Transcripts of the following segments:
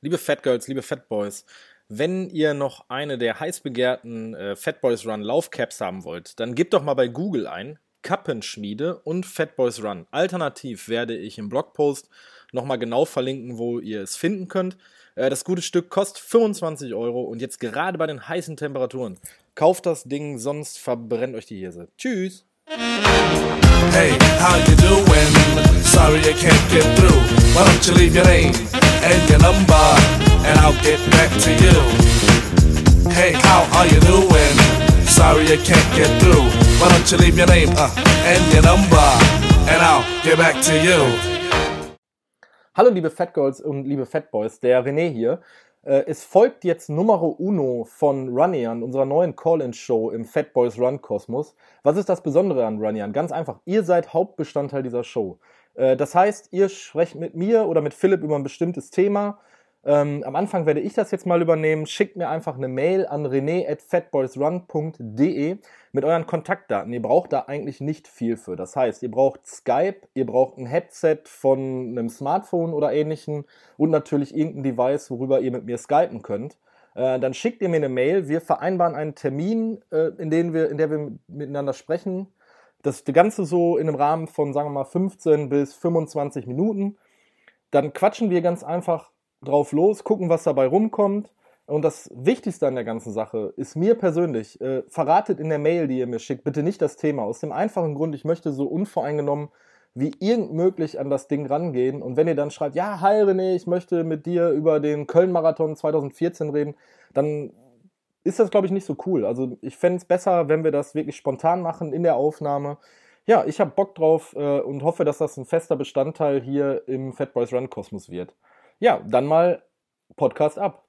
Liebe Fat Girls, liebe Fat Boys, wenn ihr noch eine der heiß begehrten äh, Fat Boys Run Laufcaps haben wollt, dann gebt doch mal bei Google ein Kappenschmiede und Fat Boys Run. Alternativ werde ich im Blogpost nochmal genau verlinken, wo ihr es finden könnt. Äh, das gute Stück kostet 25 Euro und jetzt gerade bei den heißen Temperaturen. Kauft das Ding, sonst verbrennt euch die Hirse. Tschüss! Hey, how you doing? Sorry I can't get through. Why don't you leave your name and your number and I'll get back to you. Hey, how are you doing? Sorry I can't get through. Why don't you leave your name uh, and your number and I'll get back to you. Hallo liebe Fat Girls und liebe Fat Boys, der René hier. Äh, es folgt jetzt Numero Uno von Runyan, unserer neuen Call-In-Show im Fat Boys Run Kosmos. Was ist das Besondere an Runyan? Ganz einfach, ihr seid Hauptbestandteil dieser Show. Äh, das heißt, ihr sprecht mit mir oder mit Philipp über ein bestimmtes Thema. Ähm, am Anfang werde ich das jetzt mal übernehmen. Schickt mir einfach eine Mail an rene.fatboysrun.de mit euren Kontaktdaten. Ihr braucht da eigentlich nicht viel für. Das heißt, ihr braucht Skype, ihr braucht ein Headset von einem Smartphone oder ähnlichem und natürlich irgendein Device, worüber ihr mit mir skypen könnt. Äh, dann schickt ihr mir eine Mail. Wir vereinbaren einen Termin, äh, in, dem wir, in der wir miteinander sprechen. Das Ganze so in einem Rahmen von, sagen wir mal, 15 bis 25 Minuten. Dann quatschen wir ganz einfach drauf los, gucken, was dabei rumkommt. Und das Wichtigste an der ganzen Sache ist mir persönlich, äh, verratet in der Mail, die ihr mir schickt, bitte nicht das Thema. Aus dem einfachen Grund, ich möchte so unvoreingenommen wie irgend möglich an das Ding rangehen. Und wenn ihr dann schreibt, ja, hi René, ich möchte mit dir über den Köln-Marathon 2014 reden, dann ist das, glaube ich, nicht so cool. Also ich fände es besser, wenn wir das wirklich spontan machen in der Aufnahme. Ja, ich habe Bock drauf äh, und hoffe, dass das ein fester Bestandteil hier im Fat Boys Run Kosmos wird. Ja, dann mal Podcast ab.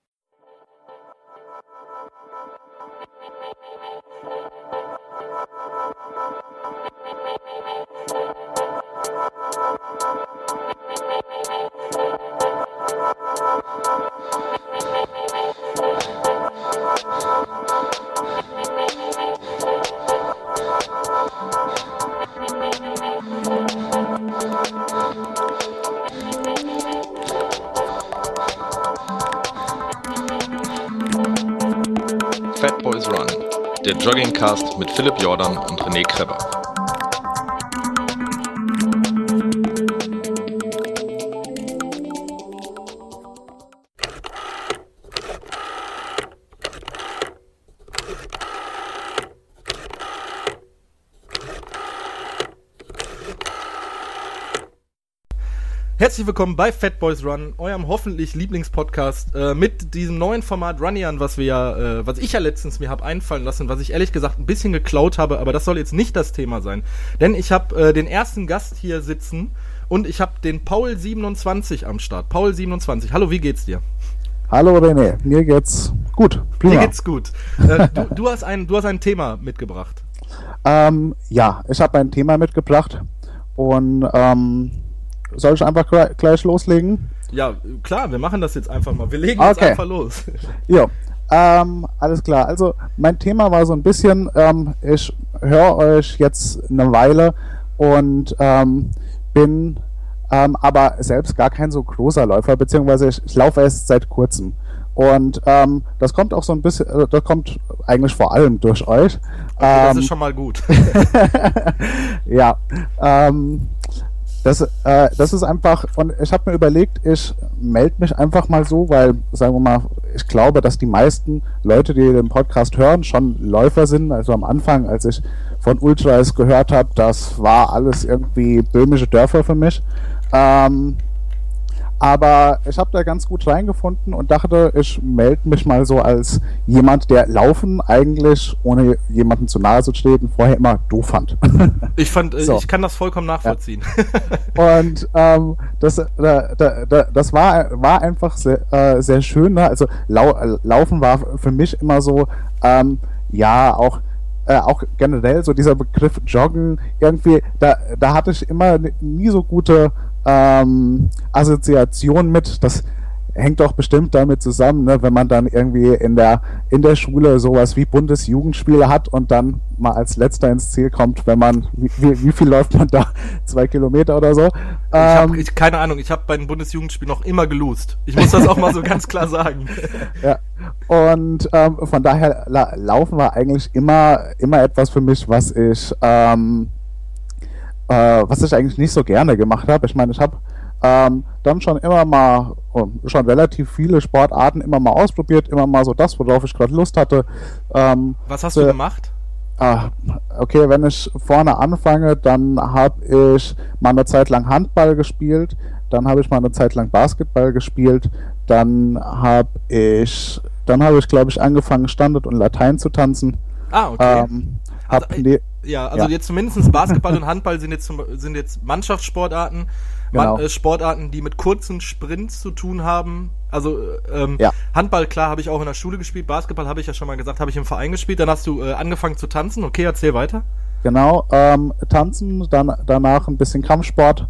Fat Boys Run, der Joggingcast mit Philipp Jordan und René Kreber. Herzlich willkommen bei Fat Boys Run, eurem hoffentlich Lieblingspodcast äh, mit diesem neuen Format Runyan, was wir ja, äh, was ich ja letztens mir habe einfallen lassen, was ich ehrlich gesagt ein bisschen geklaut habe, aber das soll jetzt nicht das Thema sein, denn ich habe äh, den ersten Gast hier sitzen und ich habe den Paul 27 am Start. Paul 27, hallo, wie geht's dir? Hallo René, mir geht's gut. Prima. Mir geht's gut. Äh, du, du, hast ein, du hast ein Thema mitgebracht. Ähm, ja, ich habe ein Thema mitgebracht und ähm, soll ich einfach gleich loslegen? Ja, klar, wir machen das jetzt einfach mal. Wir legen jetzt okay. einfach los. Ja, ähm, alles klar. Also mein Thema war so ein bisschen, ähm, ich höre euch jetzt eine Weile und ähm, bin ähm, aber selbst gar kein so großer Läufer, beziehungsweise ich, ich laufe erst seit kurzem. Und ähm, das kommt auch so ein bisschen, äh, das kommt eigentlich vor allem durch euch. Okay, das ist schon mal gut. ja. Das, äh, das ist einfach, und ich habe mir überlegt, ich melde mich einfach mal so, weil, sagen wir mal, ich glaube, dass die meisten Leute, die den Podcast hören, schon Läufer sind. Also am Anfang, als ich von Ultras gehört habe, das war alles irgendwie böhmische Dörfer für mich. Ähm, aber ich habe da ganz gut reingefunden und dachte, ich melde mich mal so als jemand, der Laufen eigentlich, ohne jemanden zu nahe zu treten, vorher immer doof fand. Ich fand, äh, so. ich kann das vollkommen nachvollziehen. Ja. Und ähm, das, da, da, da, das war, war einfach sehr, äh, sehr schön. Ne? Also lau Laufen war für mich immer so, ähm, ja, auch äh, auch generell so dieser Begriff Joggen, irgendwie, da, da hatte ich immer nie so gute ähm, Assoziation mit, dass hängt doch bestimmt damit zusammen, ne, wenn man dann irgendwie in der, in der Schule sowas wie Bundesjugendspiele hat und dann mal als letzter ins Ziel kommt, wenn man, wie, wie, wie viel läuft man da? Zwei Kilometer oder so? Ich habe ich, keine Ahnung, ich habe bei den Bundesjugendspielen noch immer gelost. Ich muss das auch mal so ganz klar sagen. Ja. Und ähm, von daher la laufen war eigentlich immer, immer etwas für mich, was ich, ähm, äh, was ich eigentlich nicht so gerne gemacht habe. Ich meine, ich habe ähm, dann schon immer mal, schon relativ viele Sportarten immer mal ausprobiert, immer mal so das, worauf ich gerade Lust hatte. Ähm, was hast du gemacht? Ah, okay, wenn ich vorne anfange, dann habe ich mal eine Zeit lang Handball gespielt, dann habe ich mal eine Zeit lang Basketball gespielt, dann habe ich, dann habe ich, glaube ich, angefangen Standard und Latein zu tanzen. Ah, okay. Ähm, also, ne ja, also ja. jetzt zumindest Basketball und Handball sind jetzt, sind jetzt Mannschaftssportarten genau. Man, äh, Sportarten, die mit kurzen Sprints zu tun haben. Also ähm, ja. Handball, klar, habe ich auch in der Schule gespielt. Basketball habe ich ja schon mal gesagt, habe ich im Verein gespielt. Dann hast du äh, angefangen zu tanzen. Okay, erzähl weiter. Genau, ähm, tanzen, dann danach ein bisschen Kampfsport.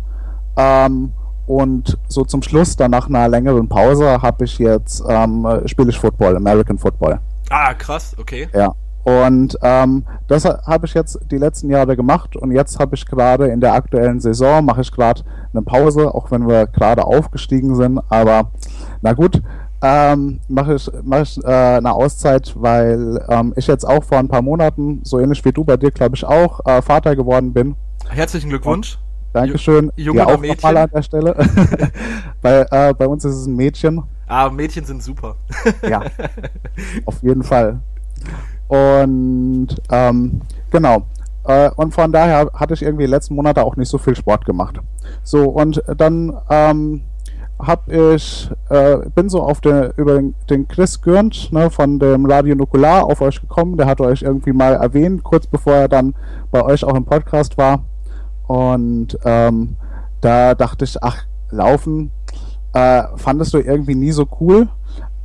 Ähm, und so zum Schluss, dann nach einer längeren Pause, habe ich jetzt ähm, spiele ich Football, American Football. Ah, krass, okay. Ja. Und ähm, das habe ich jetzt die letzten Jahre gemacht und jetzt habe ich gerade in der aktuellen Saison, mache ich gerade eine Pause, auch wenn wir gerade aufgestiegen sind, aber na gut, ähm, mache ich, mach ich äh, eine Auszeit, weil ähm, ich jetzt auch vor ein paar Monaten, so ähnlich wie du bei dir, glaube ich, auch äh, Vater geworden bin. Herzlichen Glückwunsch. Und Dankeschön. Junge oder Mädchen? an der Stelle. bei, äh, bei uns ist es ein Mädchen. Ah, Mädchen sind super. ja, auf jeden Fall. Und ähm, genau. Äh, und von daher hatte ich irgendwie letzten Monate auch nicht so viel Sport gemacht. So, und dann ähm, hab ich, äh, bin so auf den, über den, den Chris Gürnt ne, von dem Radio Nukular auf euch gekommen. Der hat euch irgendwie mal erwähnt, kurz bevor er dann bei euch auch im Podcast war. Und ähm, da dachte ich, ach, laufen äh, fandest du irgendwie nie so cool.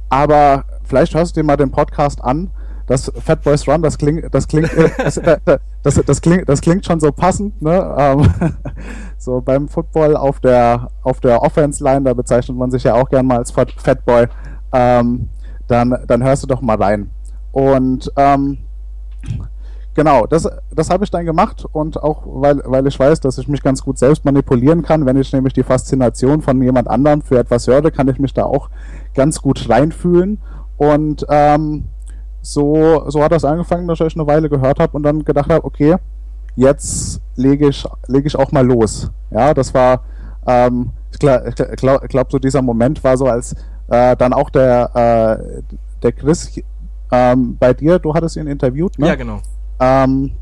Aber vielleicht hörst du dir mal den Podcast an das Fat Boys Run, das klingt, das klingt, das, äh, das, das, klingt, das klingt schon so passend, ne? Ähm, so beim Football auf der auf der Offense Line, da bezeichnet man sich ja auch gern mal als Fat Boy. Ähm, dann dann hörst du doch mal rein. Und ähm, genau, das, das habe ich dann gemacht und auch weil, weil ich weiß, dass ich mich ganz gut selbst manipulieren kann, wenn ich nämlich die Faszination von jemand anderem für etwas höre, kann ich mich da auch ganz gut reinfühlen. Und ähm, so, so hat das angefangen, dass ich eine Weile gehört habe und dann gedacht habe, okay, jetzt lege ich, lege ich auch mal los. Ja, das war, ähm, ich glaube, glaub, glaub, so dieser Moment war so, als äh, dann auch der, äh, der Chris ähm, bei dir, du hattest ihn interviewt, ne? Ja, genau. Ähm,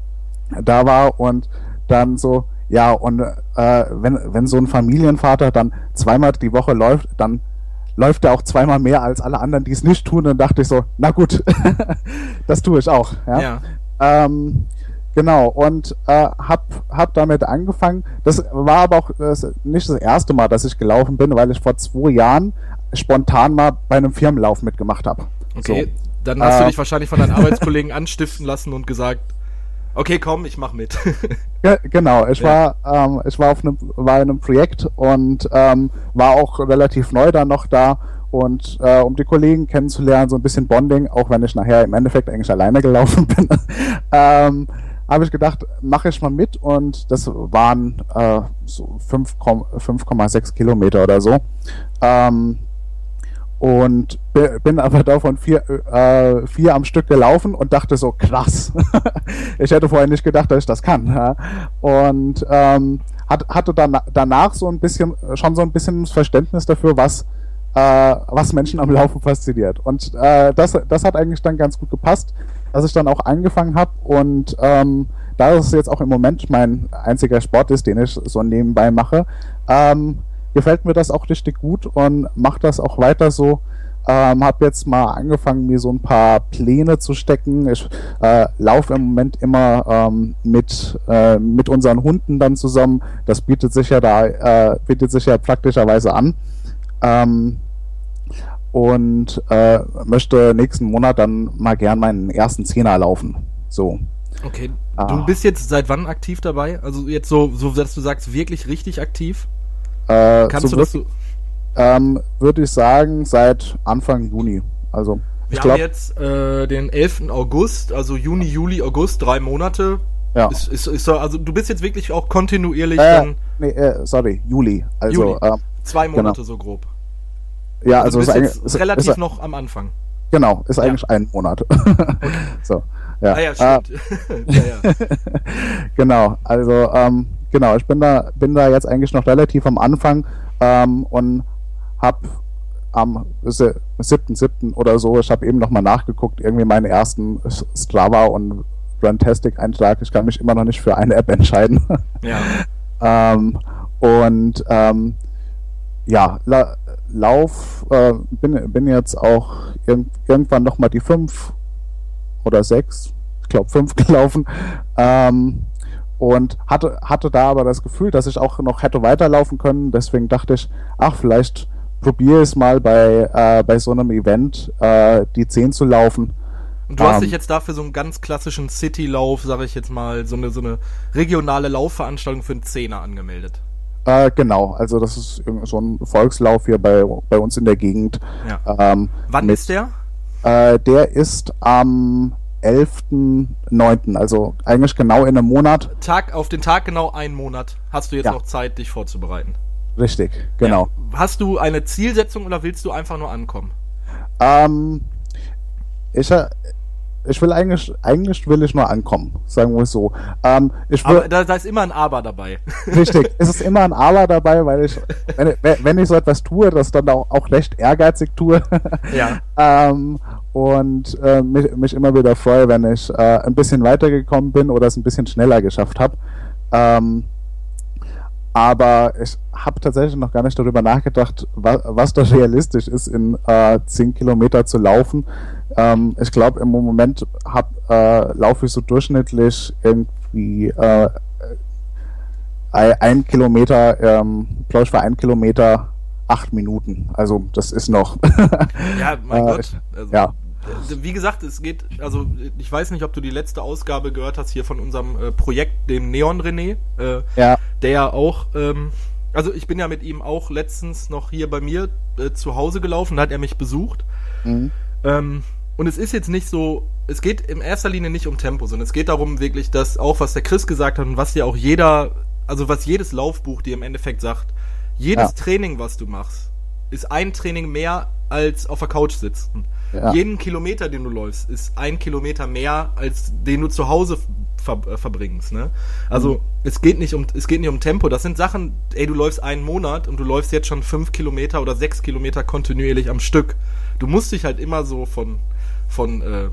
da war und dann so, ja, und äh, wenn, wenn so ein Familienvater dann zweimal die Woche läuft, dann läuft er auch zweimal mehr als alle anderen, die es nicht tun. Dann dachte ich so, na gut, das tue ich auch. Ja. ja. Ähm, genau, und äh, hab, hab damit angefangen. Das war aber auch das nicht das erste Mal, dass ich gelaufen bin, weil ich vor zwei Jahren spontan mal bei einem Firmenlauf mitgemacht habe. Okay, so. dann hast äh, du dich wahrscheinlich von deinen Arbeitskollegen anstiften lassen und gesagt, okay, komm, ich mach mit. ja, genau, ich ja. war, ähm, ich war auf einem, war in einem Projekt und ähm, war auch relativ neu dann noch da und äh, um die Kollegen kennenzulernen, so ein bisschen Bonding, auch wenn ich nachher im Endeffekt eigentlich alleine gelaufen bin, ähm, habe ich gedacht, mache ich mal mit und das waren äh, so 5,6 Kilometer oder so. Ähm, und bin aber davon vier, äh, vier am Stück gelaufen und dachte so, krass. ich hätte vorher nicht gedacht, dass ich das kann. Ja? Und ähm, hat, hatte dann, danach so ein bisschen, schon so ein bisschen Verständnis dafür, was, äh, was Menschen am Laufen fasziniert. Und äh, das, das hat eigentlich dann ganz gut gepasst, dass ich dann auch angefangen habe und ähm, da es jetzt auch im Moment mein einziger Sport ist, den ich so nebenbei mache, ähm, gefällt mir das auch richtig gut und mache das auch weiter so. Ähm, habe jetzt mal angefangen, mir so ein paar Pläne zu stecken. Ich äh, laufe im Moment immer ähm, mit, äh, mit unseren Hunden dann zusammen. Das bietet sich ja da, äh, bietet sich ja praktischerweise an. Ähm, und äh, möchte nächsten Monat dann mal gern meinen ersten Zehner laufen. So. Okay. Du ah. bist jetzt seit wann aktiv dabei? Also jetzt so, so dass du sagst, wirklich richtig aktiv? Äh, Kannst so du das so? Ähm, Würde ich sagen, seit Anfang Juni. Also, Wir ich haben glaube, jetzt äh, den 11. August, also Juni, Juli, August, drei Monate. ja. Ist, ist, ist, so- also du bist jetzt wirklich auch kontinuierlich Äh, dann nee, äh, sorry, Juli. Also, Juli. ähm, zwei Monate genau. so grob. ja, Also, also, du ist bist eigentlich, jetzt ist, relativ ist, noch am Anfang. genau, ist Ja. eigentlich ein Monat. so, ja. Ah ja, Äh, stimmt. ja, ja. genau, also ähm, genau, ich bin da, bin da jetzt eigentlich noch relativ am Anfang ähm, und habe am se- 7.7. oder so, ich habe eben noch mal nachgeguckt, irgendwie meinen ersten Strava und Runtastic-Eintrag. Ich kann mich immer noch nicht für eine App entscheiden. ja. ähm, und ähm, ja, La Lauf, äh, bin, bin jetzt auch irg irgendwann noch mal die 5 oder 6, ich glaube 5 gelaufen. Ähm, und hatte, hatte da aber das Gefühl, dass ich auch noch hätte weiterlaufen können. Deswegen dachte ich, ach, vielleicht probiere ich es mal bei, äh, bei so einem Event, äh, die 10 zu laufen. Und du hast Ähm, dich jetzt dafür so einen ganz klassischen City-Lauf, sag ich jetzt mal, so eine, so eine regionale Laufveranstaltung für einen Zehner angemeldet. Äh, genau, also das ist so ein Volkslauf hier bei, bei uns in der Gegend. Ja. Ähm, Wann mit- ist der? Äh, der ist am 11.09., also eigentlich genau in einem Monat. Tag, auf den Tag genau einen Monat hast du jetzt Ja. noch Zeit, dich vorzubereiten. Richtig, genau. Ja. Hast du eine Zielsetzung oder willst du einfach nur ankommen? Ähm, ich, äh, ich will eigentlich, eigentlich will ich nur ankommen, sagen wir es so. Ähm, ich will, Aber da, da ist immer ein Aber dabei. richtig, es ist immer ein Aber dabei, weil ich, wenn, wenn ich so etwas tue, das dann auch, auch recht ehrgeizig tue. ja. ähm, und äh, mich, mich immer wieder freue, wenn ich äh, ein bisschen weitergekommen bin oder es ein bisschen schneller geschafft habe. Ähm, aber ich habe tatsächlich noch gar nicht darüber nachgedacht, wa was da realistisch ist, in äh, 10 Kilometer zu laufen. Ähm, ich glaube, im Moment hab, äh, laufe ich so durchschnittlich irgendwie äh, ein, Kilometer, ähm, glaube ich, für ein Kilometer acht Minuten. Also das ist noch. Ja, mein Äh, Gott. Also, ja. Wie gesagt, es geht, also ich weiß nicht, ob du die letzte Ausgabe gehört hast hier von unserem äh, Projekt, dem Neon René, äh, ja, der ja auch, ähm, also ich bin ja mit ihm auch letztens noch hier bei mir äh, zu Hause gelaufen, da hat er mich besucht. mhm. Ähm, und es ist jetzt nicht so, es geht in erster Linie nicht um Tempo, sondern es geht darum wirklich, dass auch was der Chris gesagt hat und was ja auch jeder, also was jedes Laufbuch dir im Endeffekt sagt, jedes Ja. Training, was du machst, ist ein Training mehr als auf der Couch sitzen. Ja. Jeden Kilometer, den du läufst, ist ein Kilometer mehr, als den du zu Hause ver äh, verbringst. Ne? Also Mhm. es geht nicht um es geht nicht um Tempo. Das sind Sachen, ey, du läufst einen Monat und du läufst jetzt schon fünf Kilometer oder sechs Kilometer kontinuierlich am Stück. Du musst dich halt immer so von von äh,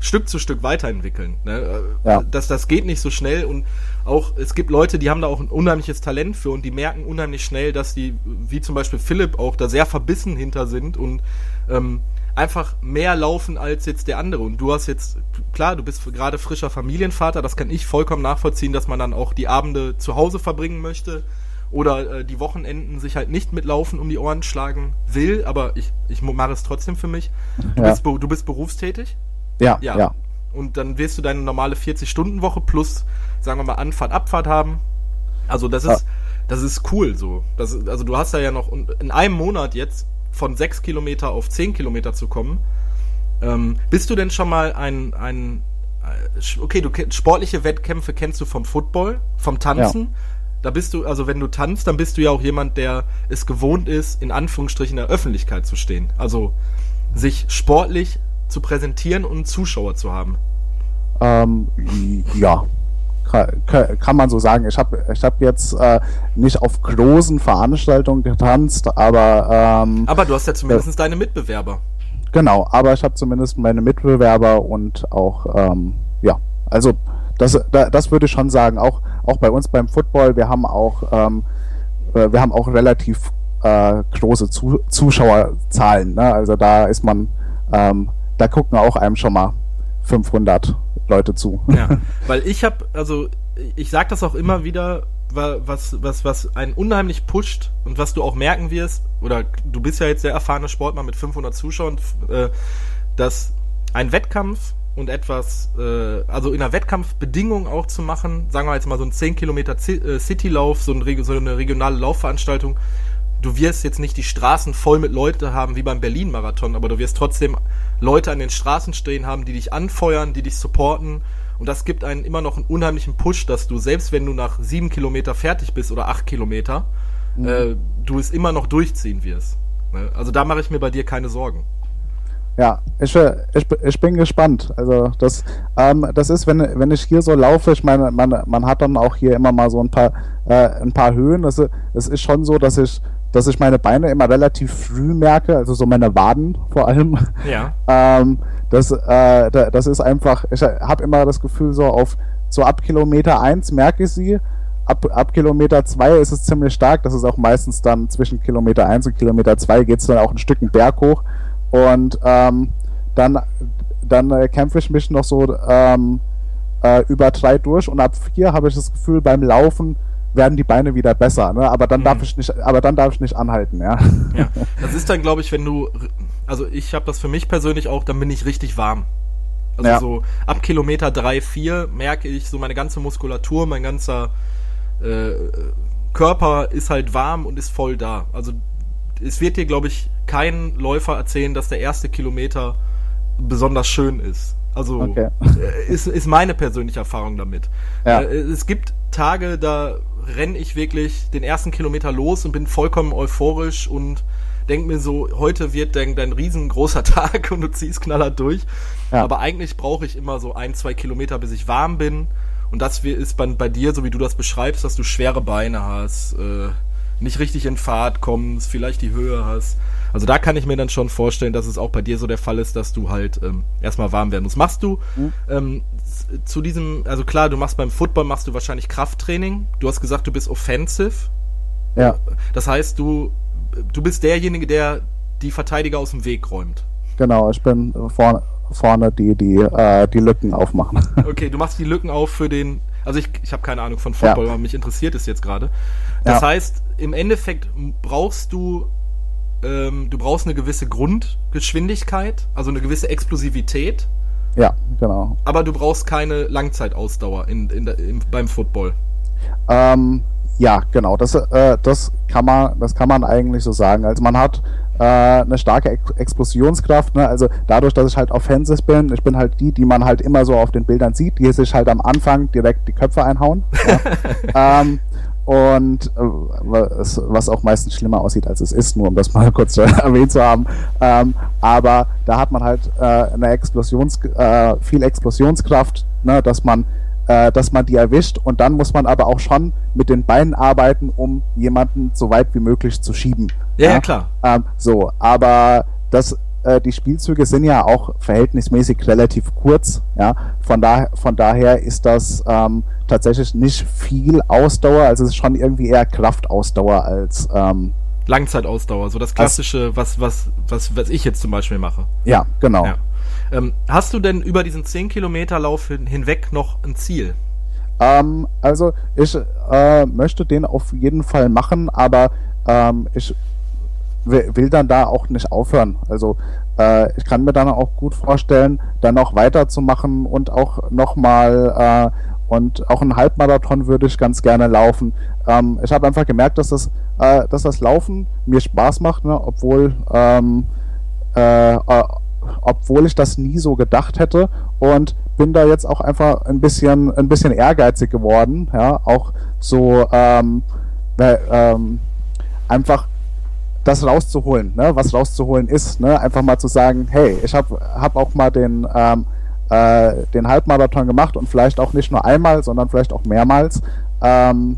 Stück zu Stück weiterentwickeln. Ne? Äh, Ja. Das, das geht nicht so schnell und auch, es gibt Leute, die haben da auch ein unheimliches Talent für und die merken unheimlich schnell, dass die, wie zum Beispiel Philipp, auch da sehr verbissen hinter sind und ähm, einfach mehr laufen als jetzt der andere. Und du hast jetzt, klar, du bist gerade frischer Familienvater, das kann ich vollkommen nachvollziehen, dass man dann auch die Abende zu Hause verbringen möchte oder äh, die Wochenenden sich halt nicht mit Laufen um die Ohren schlagen will, aber ich, ich mache es trotzdem für mich. Du, Ja. bist, du bist berufstätig? ja, Ja. ja, Und dann wirst du deine normale 40-Stunden-Woche plus, sagen wir mal, Anfahrt, Abfahrt haben. Also das ist, das ist cool so. Das, also du hast da ja noch in einem Monat jetzt von 6 Kilometer auf 10 Kilometer zu kommen. Ähm, bist du denn schon mal ein, ein äh, okay, du kennst sportliche Wettkämpfe kennst du vom Football, vom Tanzen. Da bist du, also wenn du tanzt, dann bist du ja auch jemand, der es gewohnt ist, in Anführungsstrichen in der Öffentlichkeit zu stehen. Also sich sportlich zu präsentieren und Zuschauer zu haben. Ähm, ja, kann, man so sagen. Ich habe ich hab jetzt äh, nicht auf großen Veranstaltungen getanzt, aber ähm, Aber du hast ja zumindest deine Mitbewerber. genau, aber ich habe zumindest meine Mitbewerber und auch, ähm, ja, also das, da, das würde ich schon sagen. Auch, auch bei uns beim Football, wir haben auch, ähm, äh, wir haben auch relativ äh, große Zu Zuschauerzahlen. Ne? Also da ist man, ähm, da gucken auch einem schon mal 500 Leute zu. Ja, weil ich habe, also ich sag das auch immer wieder, wa- was, was, was einen unheimlich pusht und was du auch merken wirst, oder du bist ja jetzt der erfahrene Sportler mit 500 Zuschauern, äh, dass ein Wettkampf und etwas, äh, also in einer Wettkampfbedingung auch zu machen, sagen wir jetzt mal so ein 10 Kilometer äh, Citylauf, so, ein, so eine regionale Laufveranstaltung, du wirst jetzt nicht die Straßen voll mit Leuten haben wie beim Berlin-Marathon, aber du wirst trotzdem Leute an den Straßen stehen haben, die dich anfeuern, die dich supporten. Und das gibt einen immer noch einen unheimlichen Push, dass du, selbst wenn du nach sieben Kilometer fertig bist oder acht Kilometer, mhm. äh, du es immer noch durchziehen wirst. Ne? Also da mache ich mir bei dir keine Sorgen. Ja, ich, ich, ich bin gespannt. Also das, ähm, das ist, wenn, wenn ich hier so laufe, ich meine, man, man hat dann auch hier immer mal so ein paar, äh, ein paar Höhen. Es, es ist schon so, dass ich, dass ich meine Beine immer relativ früh merke, also so meine Waden vor allem. Ja. ähm, das, äh, das ist einfach, ich habe immer das Gefühl, so auf so ab Kilometer 1 merke ich sie. Ab, ab Kilometer 2 ist es ziemlich stark. Das ist auch meistens dann zwischen Kilometer 1 und Kilometer 2 geht es dann auch ein Stück einen Berg hoch. Und ähm, dann, dann äh, kämpfe ich mich noch so ähm, äh, über drei durch und ab vier habe ich das Gefühl, beim Laufen werden die Beine wieder besser, ne? Aber dann mhm. darf ich nicht, aber dann darf ich nicht anhalten, ja. Ja, das ist dann, glaube ich, wenn du, also ich habe das für mich persönlich auch, dann bin ich richtig warm. Also ja. so ab Kilometer drei, vier merke ich so meine ganze Muskulatur, mein ganzer äh, Körper ist halt warm und ist voll da. Also es wird dir, glaube ich, kein Läufer erzählen, dass der erste Kilometer besonders schön ist. Also okay. Äh, ist, ist meine persönliche Erfahrung damit. Ja. Äh, es gibt Tage, da renne ich wirklich den ersten Kilometer los und bin vollkommen euphorisch und denke mir so, heute wird dein, dein riesengroßer Tag und du ziehst knaller durch. Ja. Aber eigentlich brauche ich immer so ein, zwei Kilometer, bis ich warm bin. Und das ist bei, bei dir, so wie du das beschreibst, dass du schwere Beine hast, äh, nicht richtig in Fahrt kommst, vielleicht die Höhe hast. Also da kann ich mir dann schon vorstellen, dass es auch bei dir so der Fall ist, dass du halt ähm, erstmal warm werden musst. Machst du mhm. ähm, zu diesem, also klar, du machst beim Football machst du wahrscheinlich Krafttraining. Du hast gesagt, du bist offensive. Ja. Das heißt, du, du bist derjenige, der die Verteidiger aus dem Weg räumt. Genau, ich bin vorne, vorne die, die, äh, die Lücken aufmachen. Okay, du machst die Lücken auf für den. Also ich, ich habe keine Ahnung von Football, ja. aber mich interessiert es jetzt gerade. Das ja. heißt, im Endeffekt brauchst du ähm, du brauchst eine gewisse Grundgeschwindigkeit, also eine gewisse Explosivität. Ja, genau. Aber du brauchst keine Langzeitausdauer in, in, in beim Football. Ähm, ja, genau. Das, äh, das, kann man, das kann man eigentlich so sagen. Also man hat äh, eine starke Ex Explosionskraft. Ne? Also dadurch, dass ich halt offensive bin, ich bin halt die, die man halt immer so auf den Bildern sieht, die sich halt am Anfang direkt die Köpfe einhauen. ja. ähm, und äh, was auch meistens schlimmer aussieht, als es ist, nur um das mal kurz erwähnt zu haben. Ähm, aber da hat man halt äh, eine Explosions, äh, viel Explosionskraft, ne, dass man äh, dass man die erwischt und dann muss man aber auch schon mit den Beinen arbeiten, um jemanden so weit wie möglich zu schieben. Ja, ja klar. Ähm, so, aber das äh, die Spielzüge sind ja auch verhältnismäßig relativ kurz. Ja, von, da, von daher ist das ähm, tatsächlich nicht viel Ausdauer, also es ist schon irgendwie eher Kraftausdauer als ähm, Langzeitausdauer, so das klassische, was, was, was, was ich jetzt zum Beispiel mache. Ja, genau. Ja. Ähm, hast du denn über diesen 10 Kilometer Lauf hin, hinweg noch ein Ziel? Ähm, also ich äh, möchte den auf jeden Fall machen, aber ähm, ich will dann da auch nicht aufhören. Also äh, ich kann mir dann auch gut vorstellen, dann noch weiterzumachen und auch nochmal äh, und auch einen Halbmarathon würde ich ganz gerne laufen. Ähm, ich habe einfach gemerkt, dass das, äh, dass das Laufen mir Spaß macht, ne? obwohl ähm, äh, äh, obwohl ich das nie so gedacht hätte und bin da jetzt auch einfach ein bisschen ein bisschen ehrgeizig geworden, ja, auch so ähm, ähm, einfach das rauszuholen, ne, was rauszuholen ist, ne, einfach mal zu sagen, hey, ich habe hab auch mal den ähm, äh, den Halbmarathon gemacht und vielleicht auch nicht nur einmal, sondern vielleicht auch mehrmals, ähm,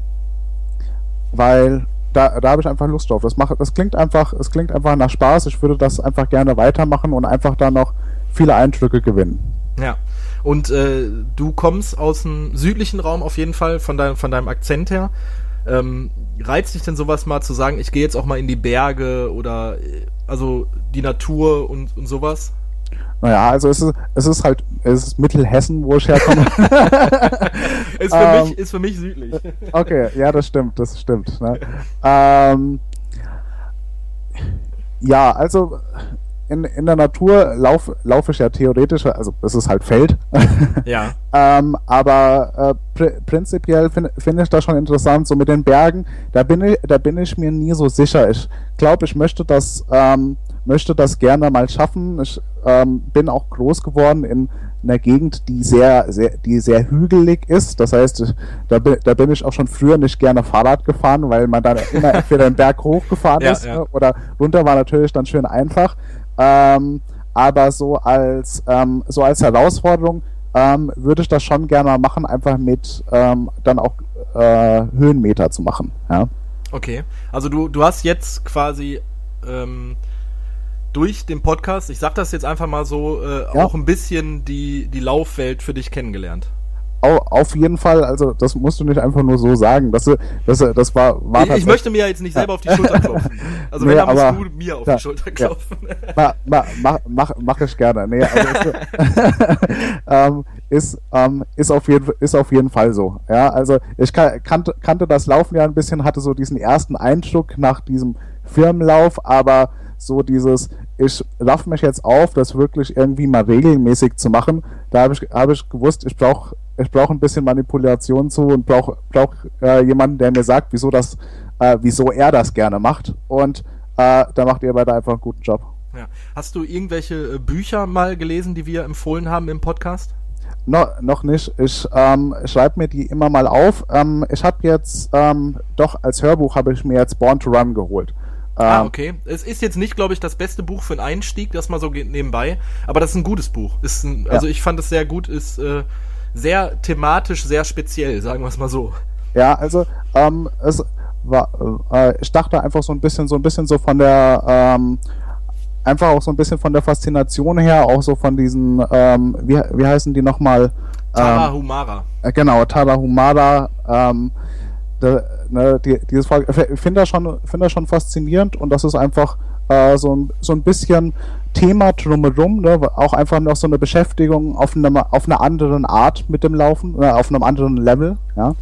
weil da, da habe ich einfach Lust drauf. Das macht, das klingt einfach, es klingt einfach nach Spaß. Ich würde das einfach gerne weitermachen und einfach da noch viele Eindrücke gewinnen. Ja. Und äh, du kommst aus dem südlichen Raum auf jeden Fall von, dein, von deinem Akzent her. Ähm, reizt dich denn sowas mal zu sagen, ich gehe jetzt auch mal in die Berge oder also die Natur und, und sowas? Naja, also es ist, es ist halt, es ist Mittelhessen, wo ich herkomme. ist, für ähm, mich, ist für mich südlich. Okay, ja, das stimmt, das stimmt. Ne? ähm, ja, also in, in der Natur laufe lauf ich ja theoretisch, also es ist halt Feld. Ja. ähm, aber äh, pr prinzipiell finde find ich das schon interessant, so mit den Bergen, da bin ich, da bin ich mir nie so sicher. Ich glaube, ich möchte das, ähm, möchte das gerne mal schaffen. Ich ähm, bin auch groß geworden in einer Gegend, die sehr, sehr, die sehr hügelig ist. Das heißt, da, bin- da bin ich auch schon früher nicht gerne Fahrrad gefahren, weil man dann immer entweder den Berg hochgefahren Ja, ist ja. ne, oder runter war natürlich dann schön einfach. Ähm, aber so als, ähm, so als Herausforderung ähm, würde ich das schon gerne mal machen, einfach mit ähm, dann auch äh, Höhenmeter zu machen. Ja. Okay. Also du, du hast jetzt quasi ähm, durch den Podcast, ich sag das jetzt einfach mal so, äh, Ja. auch ein bisschen die, die Laufwelt für dich kennengelernt. Au, auf jeden Fall, also das musst du nicht einfach nur so sagen. Das, das, das war, war Ich, ich möchte mir ja jetzt nicht selber auf die Schulter klopfen. Also wenn, Nee, dann musst aber- du mir auf ja, die Schulter ja. klopfen. ma, ma, mach, mach, mach ich gerne. Nee, also es, ähm, ist, ähm, ist, auf jeden, ist auf jeden Fall so. Ja, also ich kan- kannte, kannte das Laufen ja ein bisschen, hatte so diesen ersten Eindruck nach diesem Firmenlauf, aber so dieses, ich raff mich jetzt auf, das wirklich irgendwie mal regelmäßig zu machen, da habe ich, hab ich gewusst, ich brauche ich brauch ein bisschen Manipulation zu und brauche brauch, äh, jemanden, der mir sagt, wieso, das, äh, wieso er das gerne macht. Und äh, da macht ihr beide einfach einen guten Job. Ja. Hast du irgendwelche äh, Bücher mal gelesen, die wir empfohlen haben im Podcast? No, noch nicht. Ich ähm, schreibe mir die immer mal auf. Ähm, ich habe jetzt, ähm, doch als Hörbuch habe ich mir jetzt Born to Run geholt. Ah, Ähm, okay. Es ist jetzt nicht, glaube ich, das beste Buch für einen Einstieg, das mal so nebenbei, aber das ist ein gutes Buch. Ist ein, also ich fand es sehr gut, ist äh, sehr thematisch, sehr speziell, sagen wir es mal so. Ja, also ähm, es war, äh, ich dachte einfach so ein bisschen, so ein bisschen so von der, ähm, einfach auch so ein bisschen von der Faszination her, auch so von diesen, ähm, wie, wie heißen die nochmal? Tara Ähm, Humara. Äh, Genau, Tarahumara, ähm, ne, die, dieses ich finde das, schon- finde das schon faszinierend und das ist einfach äh, so, ein, so ein bisschen Thema drumherum, ne, auch einfach noch so eine Beschäftigung auf, einem, auf einer anderen Art mit dem Laufen, oder auf einem anderen Level, ja.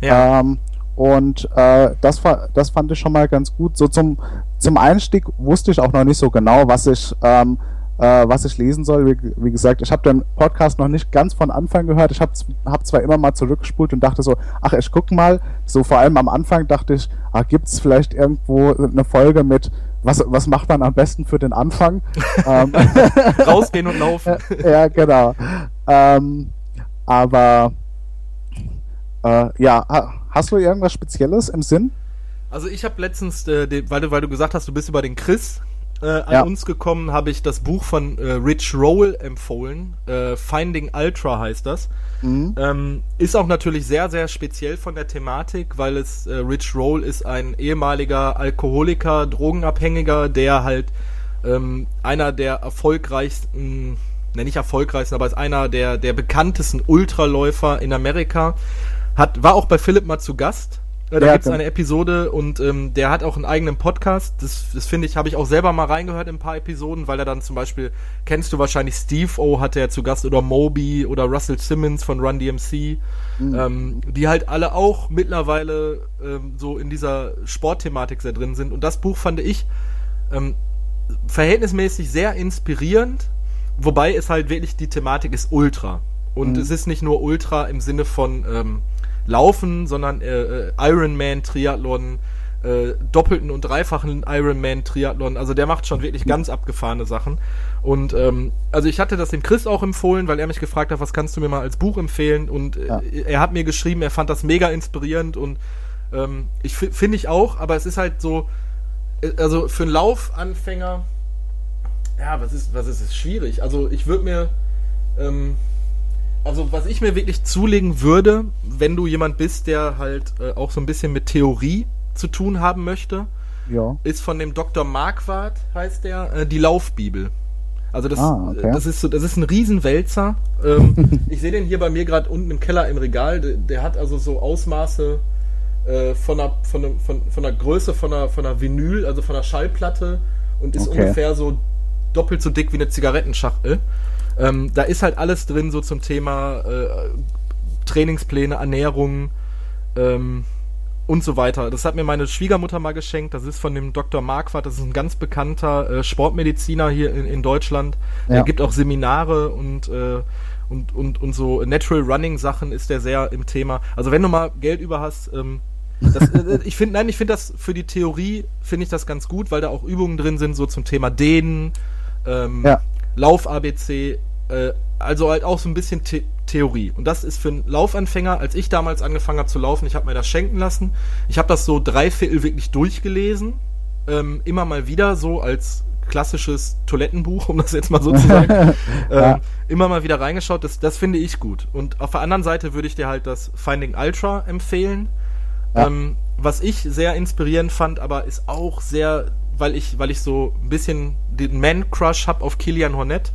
Ja. Ähm, und äh, das, das fand ich schon mal ganz gut. So zum, zum Einstieg wusste ich auch noch nicht so genau, was ich, ähm, äh, was ich lesen soll. Wie, wie gesagt, ich habe den Podcast noch nicht ganz von Anfang gehört. Ich habe hab zwar immer mal zurückgespult und dachte so, ach, ich guck mal. So vor allem am Anfang dachte ich, ah, gibt es vielleicht irgendwo eine Folge mit, was, was macht man am besten für den Anfang? ähm, Rausgehen und laufen. ja, genau. Ähm, aber äh, ja, ha, hast du irgendwas Spezielles im Sinn? Also ich habe letztens, äh, den, weil, du, weil du gesagt hast, du bist über den Chris äh, an Ja. uns gekommen, habe ich das Buch von äh, Rich Roll empfohlen. Äh, Finding Ultra heißt das. Mhm. Ähm, ist auch natürlich sehr, sehr speziell von der Thematik, weil es äh, Rich Roll ist ein ehemaliger Alkoholiker, Drogenabhängiger, der halt ähm, einer der erfolgreichsten, ne nicht erfolgreichsten, aber ist einer der, der bekanntesten Ultraläufer in Amerika. Hat, war auch bei Philipp mal zu Gast. Da Ja, gibt's genau. eine Episode und ähm, der hat auch einen eigenen Podcast. Das, das finde ich, habe ich auch selber mal reingehört in ein paar Episoden, weil er dann zum Beispiel, kennst du wahrscheinlich Steve O hatte er zu Gast oder Moby oder Russell Simmons von Run DMC, ähm, die halt alle auch mittlerweile ähm, so in dieser Sportthematik sehr drin sind. Und das Buch fand ich ähm, verhältnismäßig sehr inspirierend, wobei es halt wirklich die Thematik ist Ultra. Und es ist nicht nur Ultra im Sinne von ähm, Laufen, sondern äh, äh, Ironman Triathlon, äh, doppelten und dreifachen Ironman Triathlon. Also der macht schon wirklich ganz abgefahrene Sachen. Und ähm, also ich hatte das dem Chris auch empfohlen, weil er mich gefragt hat, was kannst du mir mal als Buch empfehlen? Und äh, Ja. er hat mir geschrieben, er fand das mega inspirierend und ähm, ich fi- finde ich auch, aber es ist halt so, äh, also für einen Laufanfänger, ja, was ist, was ist es schwierig? Also ich würde mir, ähm, also was ich mir wirklich zulegen würde, wenn du jemand bist, der halt äh, auch so ein bisschen mit Theorie zu tun haben möchte, Ja. ist von dem Dr. Marquardt, heißt der, äh, die Laufbibel. Also das, Ah, okay. äh, das ist so, das ist ein Riesenwälzer. Ähm, ich sehe den hier bei mir gerade unten im Keller im Regal. Der, der hat also so Ausmaße äh, von, einer, von, einem- von, von der Größe von einer, von einer Vinyl, also von einer Schallplatte und ist Okay. ungefähr so doppelt so dick wie eine Zigarettenschachtel. Ähm, da ist halt alles drin, so zum Thema äh, Trainingspläne, Ernährung, ähm, und so weiter. Das hat mir meine Schwiegermutter mal geschenkt. Das ist von dem Dr. Marquardt. Das ist ein ganz bekannter äh, Sportmediziner hier in, in Deutschland. Ja. Er gibt auch Seminare und, äh, und, und, und so Natural Running Sachen ist der sehr im Thema. Also wenn du mal Geld über hast, ähm, das, äh, ich finde, nein, ich finde das für die Theorie finde ich das ganz gut, weil da auch Übungen drin sind, so zum Thema Dehnen, ähm, Ja. Lauf-ABC, äh, also halt auch so ein bisschen The Theorie. Und das ist für einen Laufanfänger, als ich damals angefangen habe zu laufen, ich habe mir das schenken lassen. Ich habe das so dreiviertel wirklich durchgelesen, ähm, immer mal wieder so als klassisches Toilettenbuch, um das jetzt mal so zu sagen. ähm, Ja. Immer mal wieder reingeschaut, das, das finde ich gut. Und auf der anderen Seite würde ich dir halt das Finding Ultra empfehlen. Ja. Ähm, was ich sehr inspirierend fand, aber ist auch sehr, weil ich, weil ich so ein bisschen den Man-Crush habe auf Kilian Hornet.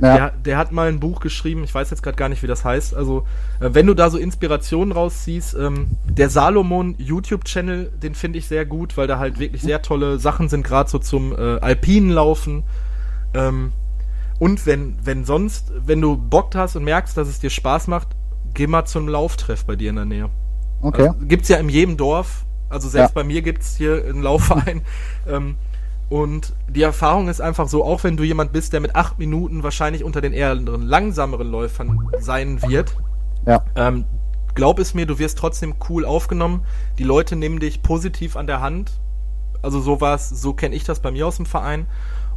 Ja. Der, der hat mal ein Buch geschrieben, ich weiß jetzt gerade gar nicht, wie das heißt. Also, äh, wenn du da so Inspirationen rausziehst, ähm, der Salomon YouTube-Channel, den finde ich sehr gut, weil da halt wirklich sehr tolle Sachen sind, gerade so zum äh, alpinen Laufen. Ähm, und wenn, wenn sonst, wenn du Bock hast und merkst, dass es dir Spaß macht, geh mal zum Lauftreff bei dir in der Nähe. Okay. Also, gibt's ja in jedem Dorf. Also selbst Ja. bei mir gibt's hier einen Laufverein. ähm, und die Erfahrung ist einfach so, auch wenn du jemand bist, der mit acht Minuten wahrscheinlich unter den eher langsameren Läufern sein wird, Ja. ähm, glaub es mir, du wirst trotzdem cool aufgenommen. Die Leute nehmen dich positiv an der Hand. Also so war's, so kenne ich das bei mir aus dem Verein.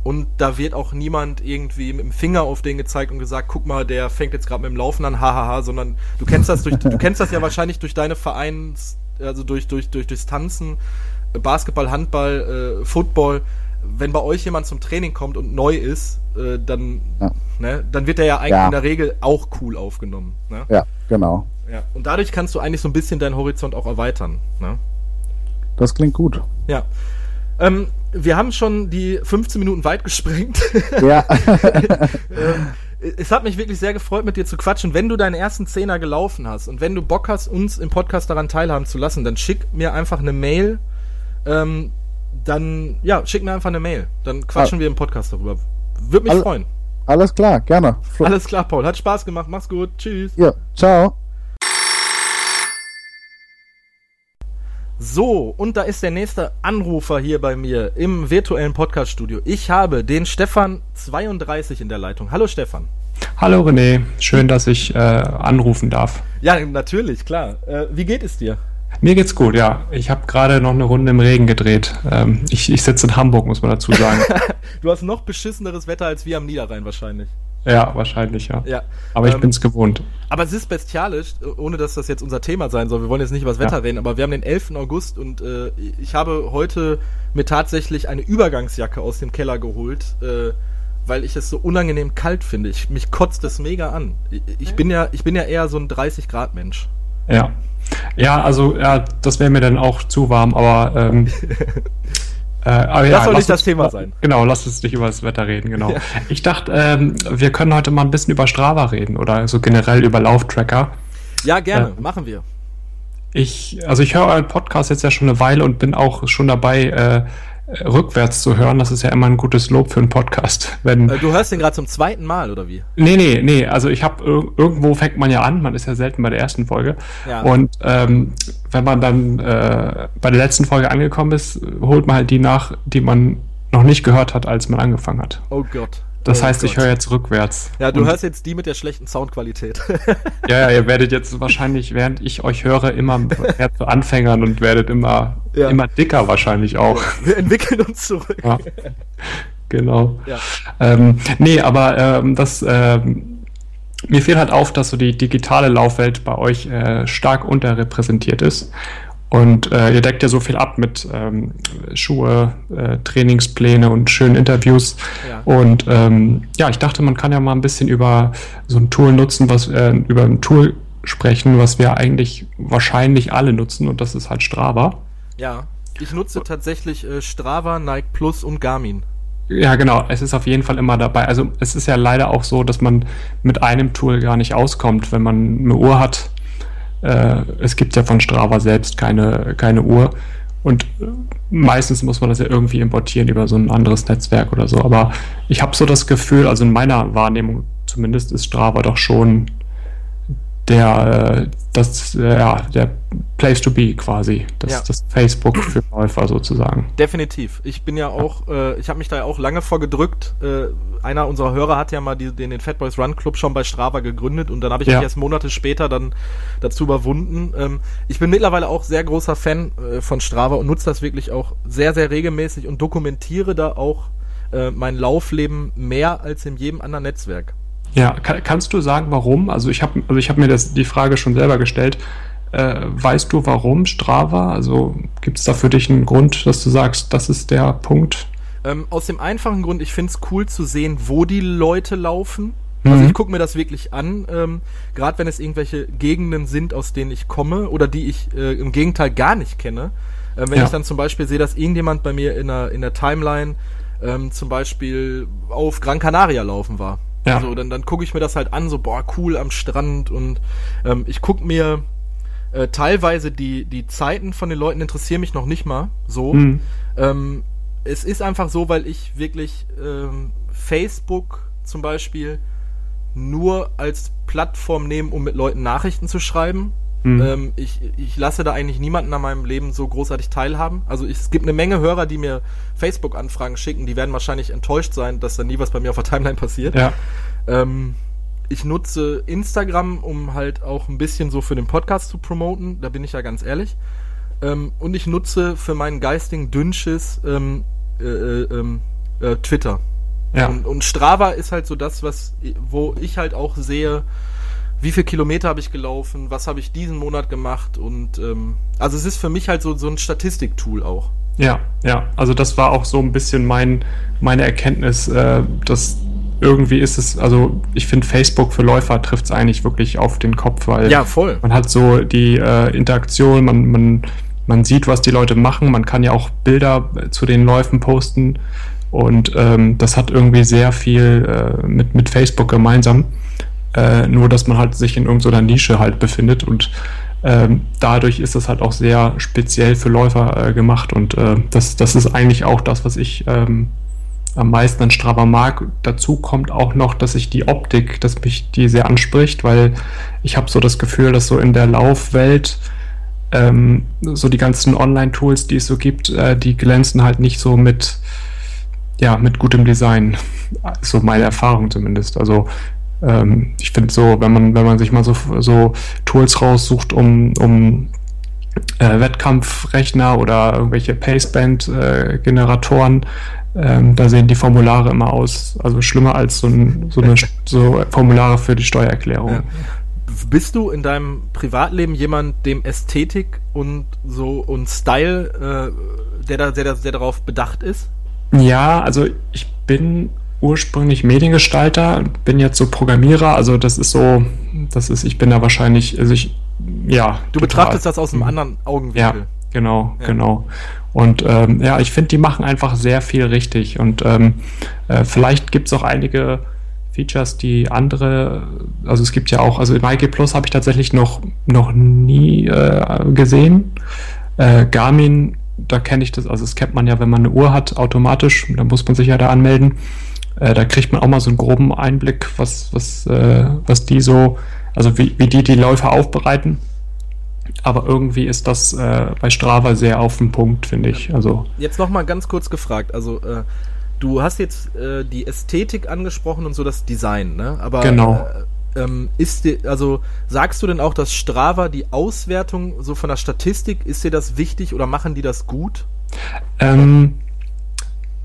Und da wird auch niemand irgendwie mit dem Finger auf den gezeigt und gesagt, guck mal, der fängt jetzt gerade mit dem Laufen an, hahaha, sondern du kennst das durch, du kennst das ja wahrscheinlich durch deine Vereins, also durch, durch, durch, Tanzen, äh, Basketball, Handball, äh, Football. Wenn bei euch jemand zum Training kommt und neu ist, äh, dann, Ja. ne, dann wird er ja eigentlich Ja. in der Regel auch cool aufgenommen. Ne? Ja, genau. Ja. Und dadurch kannst du eigentlich so ein bisschen deinen Horizont auch erweitern. Ne? Das klingt gut. Ja. Ähm, wir haben schon die 15 Minuten weit gesprengt. Ja. ähm, es hat mich wirklich sehr gefreut, mit dir zu quatschen. Wenn du deinen ersten Zehner gelaufen hast und wenn du Bock hast, uns im Podcast daran teilhaben zu lassen, dann schick mir einfach eine Mail. Ähm, dann, ja, schick mir einfach eine Mail. Dann quatschen wir im Podcast darüber. Würde mich Alle- freuen. Alles klar, gerne. Flo- Alles klar, Paul. Hat Spaß gemacht. Mach's gut. Tschüss. Ja, ciao. So, und da ist der nächste Anrufer hier bei mir im virtuellen Podcast-Studio. Ich habe den Stefan 32 in der Leitung. Hallo Stefan. Hallo René, schön, dass ich äh, anrufen darf. Ja, natürlich, klar. Äh, wie geht es dir? Mir geht's gut, ja. Ich habe gerade noch eine Runde im Regen gedreht. Ähm, ich, ich sitze in Hamburg, muss man dazu sagen. Du hast noch beschisseneres Wetter als wir am Niederrhein wahrscheinlich. ja, wahrscheinlich, ja. Ja. Aber ich Ähm, bin's gewohnt. Aber es ist bestialisch, ohne dass das jetzt unser Thema sein soll. Wir wollen jetzt nicht über das Wetter Ja. reden, aber wir haben den 11. August und äh, ich habe heute mir tatsächlich eine Übergangsjacke aus dem Keller geholt, äh, weil ich es so unangenehm kalt finde. Ich, mich kotzt es mega an. Ich, ich bin ja, ich bin ja eher so ein 30 Grad Mensch. Ja. Ja, also, ja, das wäre mir dann auch zu warm, aber. Ähm, äh, aber ja, Das soll lass nicht das uns- Thema sein. Genau, lass uns nicht über das Wetter reden, genau. Ja. Ich dachte, ähm, wir können heute mal ein bisschen über Strava reden oder so generell über Lauftracker. Ja, gerne, Ja. machen wir. Ich, also ich höre euren Podcast jetzt ja schon eine Weile und bin auch schon dabei, äh, äh, rückwärts zu hören. Das ist ja immer ein gutes Lob für einen Podcast. Wenn, Äh, du hörst den gerade zum zweiten Mal, oder wie? nee, nee, nee, also ich habe irgendwo fängt man ja an, man ist ja selten bei der ersten Folge. Ja. Und ähm, wenn man dann äh, bei der letzten Folge angekommen ist, holt man halt die nach, die man noch nicht gehört hat, als man angefangen hat. Oh Gott. Das oh heißt, ich Gott. höre jetzt rückwärts. Ja, du Und- hörst jetzt die mit der schlechten Soundqualität. Ja, ja, ihr werdet jetzt wahrscheinlich, während ich euch höre, immer mehr zu Anfängern und werdet immer, Ja. immer dicker wahrscheinlich auch. wir entwickeln uns zurück. Ja. Genau. Ja. Ähm, nee, aber ähm, das, ähm, mir fiel halt auf, dass so die digitale Laufwelt bei euch äh, stark unterrepräsentiert ist. Und äh, ihr deckt ja so viel ab mit ähm, Schuhe, äh, Trainingspläne und schönen Interviews. Ja. Und ähm, ja, ich dachte, man kann ja mal ein bisschen über so ein Tool nutzen, was äh, über ein Tool sprechen, was wir eigentlich wahrscheinlich alle nutzen, und das ist halt Strava. Ja. Ich nutze tatsächlich äh, Strava, Nike Plus und Garmin. Ja, genau. Es ist auf jeden Fall immer dabei. Also es ist ja leider auch so, dass man mit einem Tool gar nicht auskommt, wenn man eine Uhr hat. Äh, es gibt ja von Strava selbst keine, keine Uhr. Und meistens muss man das ja irgendwie importieren über so ein anderes Netzwerk oder so. Aber ich habe so das Gefühl, also in meiner Wahrnehmung zumindest ist Strava doch schon der, äh, das, äh, ja, der Place to be quasi. Das, Ja. das Facebook für Läufer sozusagen. Definitiv. Ich bin ja auch, äh, ich habe mich da ja auch lange vorgedrückt. Äh, einer unserer Hörer hat ja mal die, den, den Fat Boys Run Club schon bei Strava gegründet und dann habe ich Ja. mich erst Monate später dann dazu überwunden. Ähm, ich bin mittlerweile auch sehr großer Fan äh, von Strava und nutze das wirklich auch sehr, sehr regelmäßig und dokumentiere da auch äh, mein Laufleben mehr als in jedem anderen Netzwerk. Ja, kann, kannst du sagen, warum? Also ich habe also ich hab mir das, die Frage schon selber gestellt. Äh, weißt du, warum Strava? Also gibt es da für dich einen Grund, dass du sagst, das ist der Punkt? Ähm, aus dem einfachen Grund, ich finde es cool zu sehen, wo die Leute laufen. Also Mhm. ich gucke mir das wirklich an, ähm, gerade wenn es irgendwelche Gegenden sind, aus denen ich komme oder die ich äh, im Gegenteil gar nicht kenne. Ähm, wenn Ja. ich dann zum Beispiel sehe, dass irgendjemand bei mir in der, in der Timeline ähm, zum Beispiel auf Gran Canaria laufen war. Ja. Also dann, dann gucke ich mir das halt an, so boah, cool am Strand und ähm, ich gucke mir äh, teilweise die, die Zeiten von den Leuten interessieren mich noch nicht mal so. Mhm. Ähm, es ist einfach so, weil ich wirklich ähm, Facebook zum Beispiel nur als Plattform nehme, um mit Leuten Nachrichten zu schreiben. Mhm. Ähm, ich, ich lasse da eigentlich niemanden an meinem Leben so großartig teilhaben. Also ich, es gibt eine Menge Hörer, die mir Facebook-Anfragen schicken, die werden wahrscheinlich enttäuscht sein, dass da nie was bei mir auf der Timeline passiert. Ja. Ähm, ich nutze Instagram, um halt auch ein bisschen so für den Podcast zu promoten, da bin ich ja ganz ehrlich. Ähm, und ich nutze für meinen geistigen Dünnschiss ähm, äh, äh, ähm, äh, Twitter. Ja. Und, und Strava ist halt so das, was, wo ich halt auch sehe, wie viel Kilometer habe ich gelaufen, was habe ich diesen Monat gemacht und ähm, also es ist für mich halt so, so ein Statistiktool auch. Ja, ja. Also das war auch so ein bisschen mein, meine Erkenntnis, äh, dass irgendwie ist es, also ich finde Facebook für Läufer trifft es eigentlich wirklich auf den Kopf, weil Ja, voll. man hat so die äh, Interaktion, man, man, man sieht, was die Leute machen, man kann ja auch Bilder äh, zu den Läufen posten und ähm, das hat irgendwie sehr viel äh, mit, mit Facebook gemeinsam. Äh, nur, dass man halt sich in irgendeiner Nische halt befindet und ähm, dadurch ist es halt auch sehr speziell für Läufer äh, gemacht und äh, das, das ist eigentlich auch das, was ich ähm, am meisten an Strava mag. Dazu kommt auch noch, dass ich die Optik, dass mich die sehr anspricht, weil ich habe so das Gefühl, dass so in der Laufwelt ähm, so die ganzen Online-Tools, die es so gibt, äh, die glänzen halt nicht so mit, ja, mit gutem Design. So meine Erfahrung zumindest. Also ähm, ich finde so, wenn man, wenn man sich mal so, so Tools raussucht, um, um äh, Wettkampfrechner oder irgendwelche Paceband-Generatoren, ähm, da sehen die Formulare immer aus, also schlimmer als so, ein, so, eine, so Formulare für die Steuererklärung. Ja. Bist du in deinem Privatleben jemand, dem Ästhetik und so und Style, äh, der, da, der, der darauf bedacht ist? Ja, also ich bin ursprünglich Mediengestalter, bin jetzt so Programmierer, also das ist so, das ist, ich bin da wahrscheinlich, also ich, ja. Du total. betrachtest das aus einem anderen Ja, Augenwinkel. genau, Ja. genau. Und ähm, ja, ich finde, die machen einfach sehr viel richtig. Und ähm, äh, vielleicht gibt es auch einige Features, die andere, also es gibt ja auch, also Nike Plus habe ich tatsächlich noch, noch nie äh, gesehen. Äh, Garmin, da kenne ich das, also das kennt man ja, wenn man eine Uhr hat, automatisch, da muss man sich ja da anmelden. Äh, da kriegt man auch mal so einen groben Einblick, was, was, äh, was die so, also wie, wie die die Läufer aufbereiten. Aber irgendwie ist das äh, bei Strava sehr auf den Punkt, finde ich. Also, Jetzt noch mal ganz kurz gefragt, also äh, du hast jetzt äh, die Ästhetik angesprochen und so das Design, ne? Aber Genau. äh, ähm, ist dir, also sagst du denn auch, dass Strava die Auswertung so von der Statistik, ist dir das wichtig oder machen die das gut? ähm,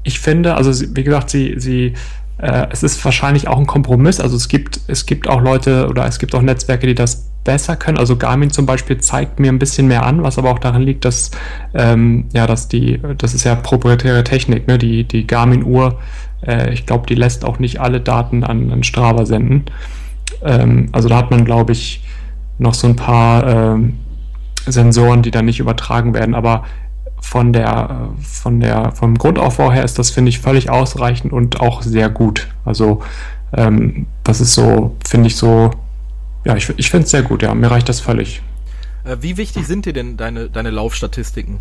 ich finde, also wie gesagt, sie, sie, äh, es ist wahrscheinlich auch ein Kompromiss. Also es gibt, es gibt auch Leute oder es gibt auch Netzwerke, die das besser können. Also Garmin zum Beispiel zeigt mir ein bisschen mehr an, was aber auch daran liegt, dass ähm, ja, dass die, das ist ja proprietäre Technik, ne? Die, die Garmin-Uhr, äh, ich glaube, die lässt auch nicht alle Daten an, an Strava senden. Ähm, also da hat man, glaube ich, noch so ein paar ähm, Sensoren, die dann nicht übertragen werden, aber von der, äh, von der, vom Grundaufbau her ist das, finde ich, völlig ausreichend und auch sehr gut. Also, ähm, das ist so, finde ich so, ja, ich, ich finde es sehr gut, ja, mir reicht das völlig. Äh, wie wichtig sind dir denn deine, deine Laufstatistiken?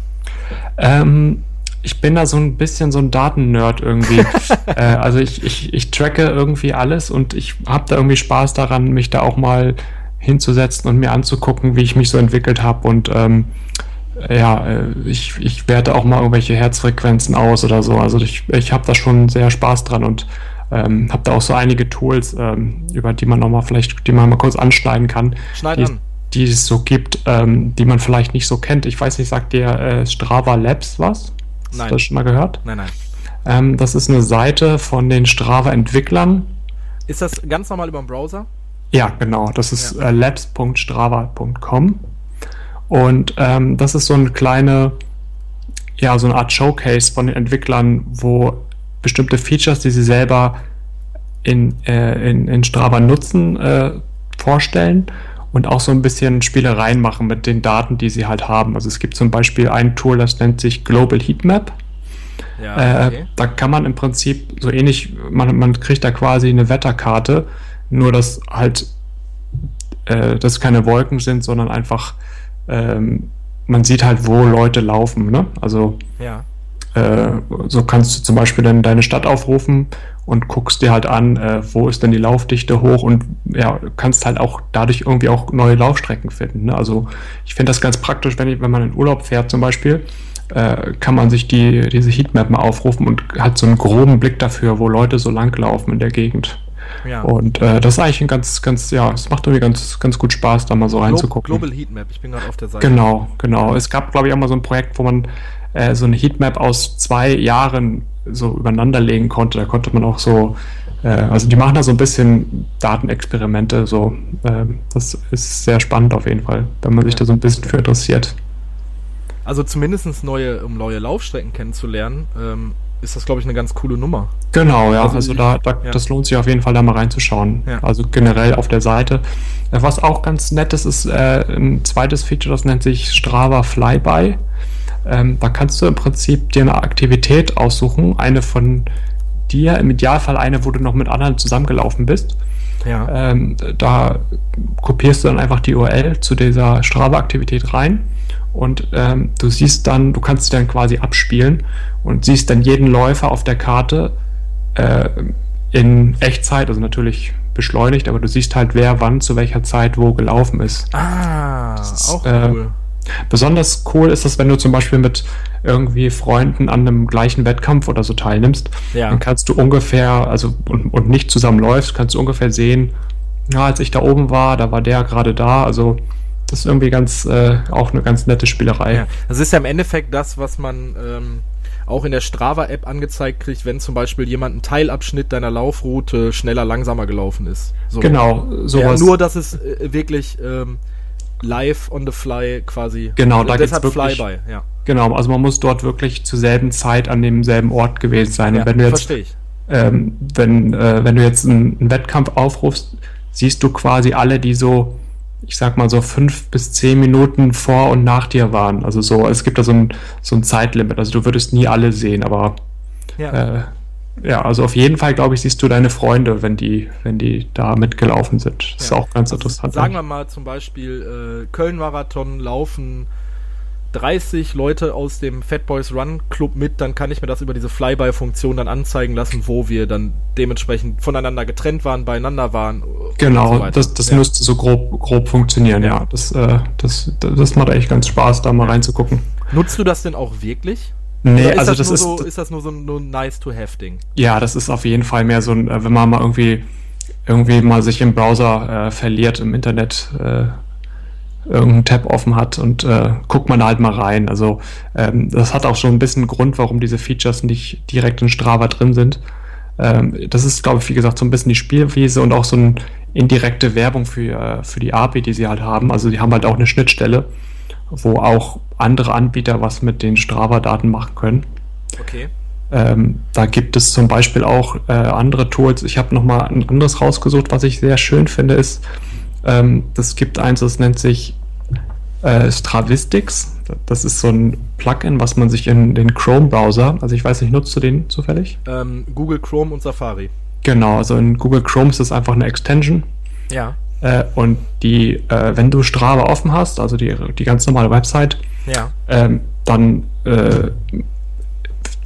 Ähm, ich bin da so ein bisschen so ein Daten-Nerd irgendwie. äh, also ich, ich, ich tracke irgendwie alles und ich habe da irgendwie Spaß daran, mich da auch mal hinzusetzen und mir anzugucken, wie ich mich so entwickelt habe und ähm, ja, äh, ich, ich werte auch mal irgendwelche Herzfrequenzen aus oder so. Also ich, ich habe da schon sehr Spaß dran und ähm, habe da auch so einige Tools, ähm, über die man nochmal vielleicht, die man mal kurz anschneiden kann. Schneiden die, die es so gibt, ähm, die man vielleicht nicht so kennt. Ich weiß nicht, sagt dir äh, Strava Labs was? Hast Nein. du das schon mal gehört? Nein, nein. Ähm, das ist eine Seite von den Strava-Entwicklern. Ist das ganz normal über den Browser? Ja, genau. Das ist Ja. äh, labs.strava.com. Und ähm, das ist so eine kleine, ja, so eine Art Showcase von den Entwicklern, wo bestimmte Features, die sie selber in, äh, in, in Strava nutzen, äh, vorstellen und auch so ein bisschen Spielereien machen mit den Daten, die sie halt haben. Also es gibt zum Beispiel ein Tool, das nennt sich Global Heatmap. Ja, Äh, da kann man im Prinzip so ähnlich, man, man kriegt da quasi eine Wetterkarte, nur dass halt äh, das keine Wolken sind, sondern einfach ähm, man sieht halt, wo Leute laufen. Ne? Also ja. äh, so kannst du zum Beispiel dann deine Stadt aufrufen und guckst dir halt an, äh, wo ist denn die Laufdichte hoch und ja, kannst halt auch dadurch irgendwie auch neue Laufstrecken finden. Ne? Also ich finde das ganz praktisch, wenn, ich, wenn man in Urlaub fährt zum Beispiel, äh, kann man sich die, diese Heatmap mal aufrufen und hat so einen groben Blick dafür, wo Leute so lang laufen in der Gegend. Ja. Und äh, das ist eigentlich ein ganz, ganz, ja, es macht irgendwie ganz, ganz gut Spaß, da mal so Glo reinzugucken. Global Heatmap, ich bin gerade auf der Seite. Genau, genau. Es gab, glaube ich, auch mal so ein Projekt, wo man äh, so eine Heatmap aus zwei Jahren so übereinander legen konnte. Da konnte man auch so, äh, also die machen da so ein bisschen Datenexperimente. So, ähm, das ist sehr spannend auf jeden Fall, wenn man sich Ja. da so ein bisschen für interessiert. Also zumindest neue, um neue Laufstrecken kennenzulernen, ähm, ist das, glaube ich, eine ganz coole Nummer. Genau, ja. Also Also, da, da ja. das lohnt sich auf jeden Fall, da mal reinzuschauen. Ja. Also generell auf der Seite. Äh, Was auch ganz nett ist, ist äh, ein zweites Feature, das nennt sich Strava Flyby. Ähm, da kannst du im Prinzip dir eine Aktivität aussuchen, eine von dir, im Idealfall eine, wo du noch mit anderen zusammengelaufen bist. Ja. Ähm, da kopierst du dann einfach die URL zu dieser Strava-Aktivität rein und ähm, du siehst dann, du kannst sie dann quasi abspielen und siehst dann jeden Läufer auf der Karte äh, in Echtzeit, also natürlich beschleunigt, aber du siehst halt, wer wann zu welcher Zeit wo gelaufen ist. ah, ist, auch äh, cool. Besonders cool ist das, wenn du zum Beispiel mit irgendwie Freunden an einem gleichen Wettkampf oder so teilnimmst. Ja. Dann kannst du ungefähr, also und, und nicht zusammen läufst, kannst du ungefähr sehen, ja, als ich da oben war, da war der gerade da. Also das ist irgendwie ganz, äh, auch eine ganz nette Spielerei. Ja. Das ist ja im Endeffekt das, was man ähm, auch in der Strava-App angezeigt kriegt, wenn zum Beispiel jemand einen Teilabschnitt deiner Laufroute schneller, langsamer gelaufen ist. So. Genau, Ja, sowas. nur, dass es äh, wirklich ähm, live on the fly quasi. Genau, da deshalb geht's wirklich- Flyby, ja. genau, also man muss dort wirklich zur selben Zeit an demselben Ort gewesen sein. ja Und wenn du jetzt verstehe ich. ähm, wenn, äh, wenn du jetzt einen, einen Wettkampf aufrufst, siehst du quasi alle, die so, ich sag mal so fünf bis zehn Minuten vor und nach dir waren. Also so, es gibt da so ein, so ein Zeitlimit. Also du würdest nie alle sehen, aber Ja. äh, ja, also auf jeden Fall, glaube ich, siehst du deine Freunde, wenn die, wenn die da mitgelaufen sind. Das ist Ja. auch ganz Also interessant. Sagen wir mal zum Beispiel, äh, Köln-Marathon laufen 30 Leute aus dem Fat Boys Run Club mit, dann kann ich mir das über diese Flyby-Funktion dann anzeigen lassen, wo wir dann dementsprechend voneinander getrennt waren, beieinander waren. und Genau, so das, das ja. müsste so grob, grob funktionieren, ja. Ja. Das, äh, das, das macht echt ganz Spaß, da mal reinzugucken. Nutzt du das denn auch wirklich? Nee, Oder ist also das, das ist, so, ist das nur so ein nur ein nice-to-have-Ding? Ja, das ist auf jeden Fall mehr so ein, äh, wenn man mal irgendwie irgendwie mal sich im Browser äh, verliert, im Internet äh, irgendeinen Tab offen hat und äh, guckt man da halt mal rein. Also ähm, das hat auch schon ein bisschen Grund, warum diese Features nicht direkt in Strava drin sind. Ähm, das ist, glaube ich, wie gesagt, so ein bisschen die Spielwiese und auch so eine indirekte Werbung für, äh, für die API, die sie halt haben. Also die haben halt auch eine Schnittstelle, wo auch andere Anbieter was mit den Strava-Daten machen können. Okay. Ähm, da gibt es zum Beispiel auch äh, andere Tools. Ich habe nochmal ein anderes rausgesucht, was ich sehr schön finde, ist, ähm, das gibt eins, das nennt sich äh, Stravistix. Das ist so ein Plugin, was man sich in den Chrome-Browser, also ich weiß nicht, nutzt du den zufällig? Ähm, Google Chrome und Safari. Genau, also in Google Chrome ist das einfach eine Extension. Ja. Äh, und die, äh, wenn du Strava offen hast, also die, die ganz normale Website, Ja. ähm, dann äh,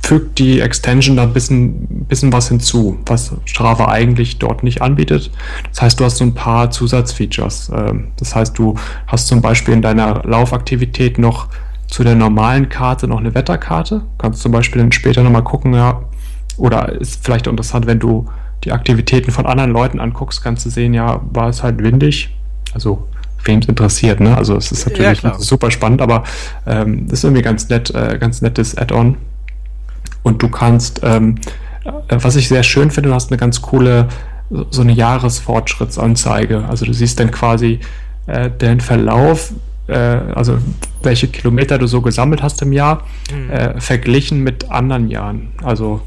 fügt die Extension da ein bisschen, bisschen was hinzu, was Strava eigentlich dort nicht anbietet. Das heißt, du hast so ein paar Zusatzfeatures. Ähm, das heißt, du hast zum Beispiel in deiner Laufaktivität noch zu der normalen Karte noch eine Wetterkarte. Kannst zum Beispiel dann später nochmal gucken, ja, oder ist vielleicht interessant, wenn du die Aktivitäten von anderen Leuten anguckst, kannst du sehen, ja, war es halt windig. Also wem es interessiert, ne? Also es ist natürlich ja, super spannend, aber ähm, das ist irgendwie ganz nett, äh, ganz nettes Add-on. Und du kannst, ähm, äh, was ich sehr schön finde, du hast eine ganz coole, so eine Jahresfortschrittsanzeige. Also du siehst dann quasi äh, den Verlauf, äh, also welche Kilometer du so gesammelt hast im Jahr, mhm. äh, verglichen mit anderen Jahren. Also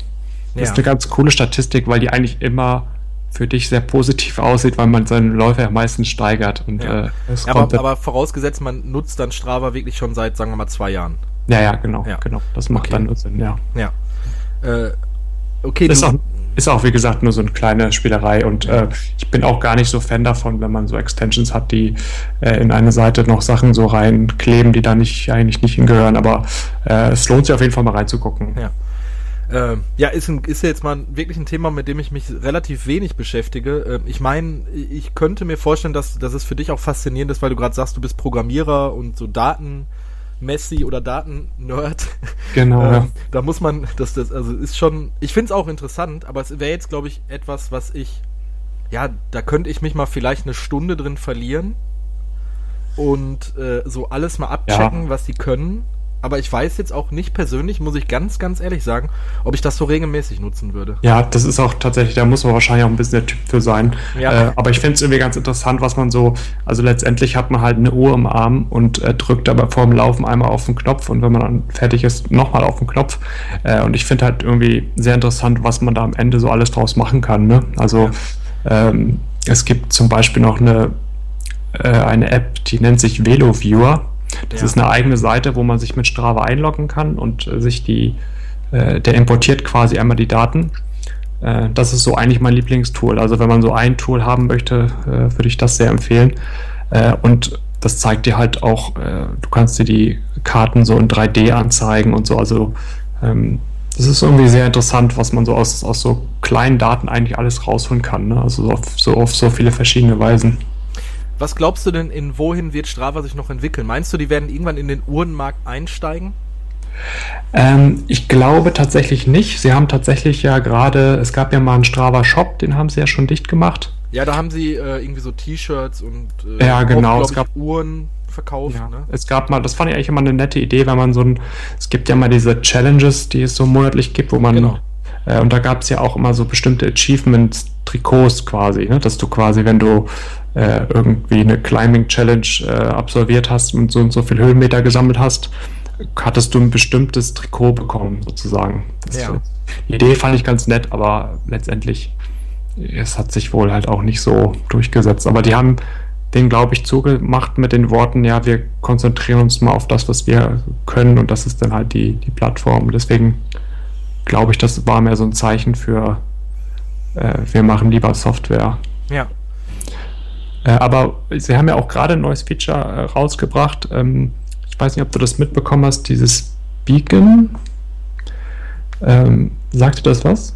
das ja. ist eine ganz coole Statistik, weil die eigentlich immer für dich sehr positiv aussieht, weil man seinen Läufer ja meistens steigert. Und, ja. Äh, ja, aber, aber, vorausgesetzt, man nutzt dann Strava wirklich schon seit, sagen wir mal, zwei Jahren. Ja, ja, genau, ja. genau. Das macht okay. dann nur Sinn, ja. Ja. Äh, okay, ist auch, ist auch, wie gesagt, nur so eine kleine Spielerei und äh, ich bin auch gar nicht so Fan davon, wenn man so Extensions hat, die äh, in eine Seite noch Sachen so reinkleben, die da nicht eigentlich nicht hingehören, aber äh, es lohnt sich auf jeden Fall mal reinzugucken. Ja. Äh, ja, ist, ein, ist jetzt mal wirklich ein Thema, mit dem ich mich relativ wenig beschäftige. Äh, ich meine, ich könnte mir vorstellen, dass, dass es für dich auch faszinierend ist, weil du gerade sagst, du bist Programmierer und so Daten. Messi oder Daten-Nerd. Genau. ähm, ja. Da muss man, das, das, also ist schon, ich finde es auch interessant, aber es wäre jetzt, glaube ich, etwas, was ich, ja, da könnte ich mich mal vielleicht eine Stunde drin verlieren und äh, so alles mal abchecken, ja. was die können aber ich weiß jetzt auch nicht persönlich, muss ich ganz, ganz ehrlich sagen, ob ich das so regelmäßig nutzen würde. Ja, das ist auch tatsächlich, da muss man wahrscheinlich auch ein bisschen der Typ für sein. Ja. Äh, aber ich finde es irgendwie ganz interessant, was man so, also letztendlich hat man halt eine Uhr im Arm und äh, drückt aber vor dem Laufen einmal auf den Knopf und wenn man dann fertig ist, nochmal auf den Knopf. Äh, und ich finde halt irgendwie sehr interessant, was man da am Ende so alles draus machen kann. Ne? Also ja. ähm, es gibt zum Beispiel noch eine, äh, eine App, die nennt sich VeloViewer. Das ja. ist eine eigene Seite, wo man sich mit Strava einloggen kann und äh, sich die, äh, der importiert quasi einmal die Daten. Äh, das ist so eigentlich mein Lieblingstool. Also wenn man so ein Tool haben möchte, äh, würde ich das sehr empfehlen. Äh, und das zeigt dir halt auch, äh, du kannst dir die Karten so in 3D anzeigen und so. Also ähm, das ist irgendwie sehr interessant, was man so aus, aus so kleinen Daten eigentlich alles rausholen kann. Ne? Also so auf, so auf so viele verschiedene Weisen. Was glaubst du denn, in wohin wird Strava sich noch entwickeln? Meinst du, die werden irgendwann in den Uhrenmarkt einsteigen? Ähm, ich glaube tatsächlich nicht. Sie haben tatsächlich ja gerade, es gab ja mal einen Strava Shop, den haben sie ja schon dicht gemacht. Ja, da haben sie äh, irgendwie so T-Shirts und äh, ja, genau. Es gab Uhren verkauft. Ja, ne? Es gab mal, das fand ich eigentlich immer eine nette Idee, wenn man so ein, es gibt ja mal diese Challenges, die es so monatlich gibt, wo man genau. Äh, und da gab es ja auch immer so bestimmte Achievements, Trikots quasi, ne? dass du quasi, wenn du äh, irgendwie eine Climbing Challenge äh, absolviert hast und so und so viel Höhenmeter gesammelt hast, hattest du ein bestimmtes Trikot bekommen, sozusagen. Ja. Die Idee fand ich ganz nett, aber letztendlich, es hat sich wohl halt auch nicht so durchgesetzt. Aber die haben den, glaube ich, zugemacht mit den Worten, ja, wir konzentrieren uns mal auf das, was wir können und das ist dann halt die, die Plattform. Deswegen glaube ich, das war mehr so ein Zeichen für, äh, wir machen lieber Software. Ja. Äh, aber sie haben ja auch gerade ein neues Feature äh, rausgebracht. Ähm, ich weiß nicht, ob du das mitbekommen hast, dieses Beacon. Ähm, sagt dir das was?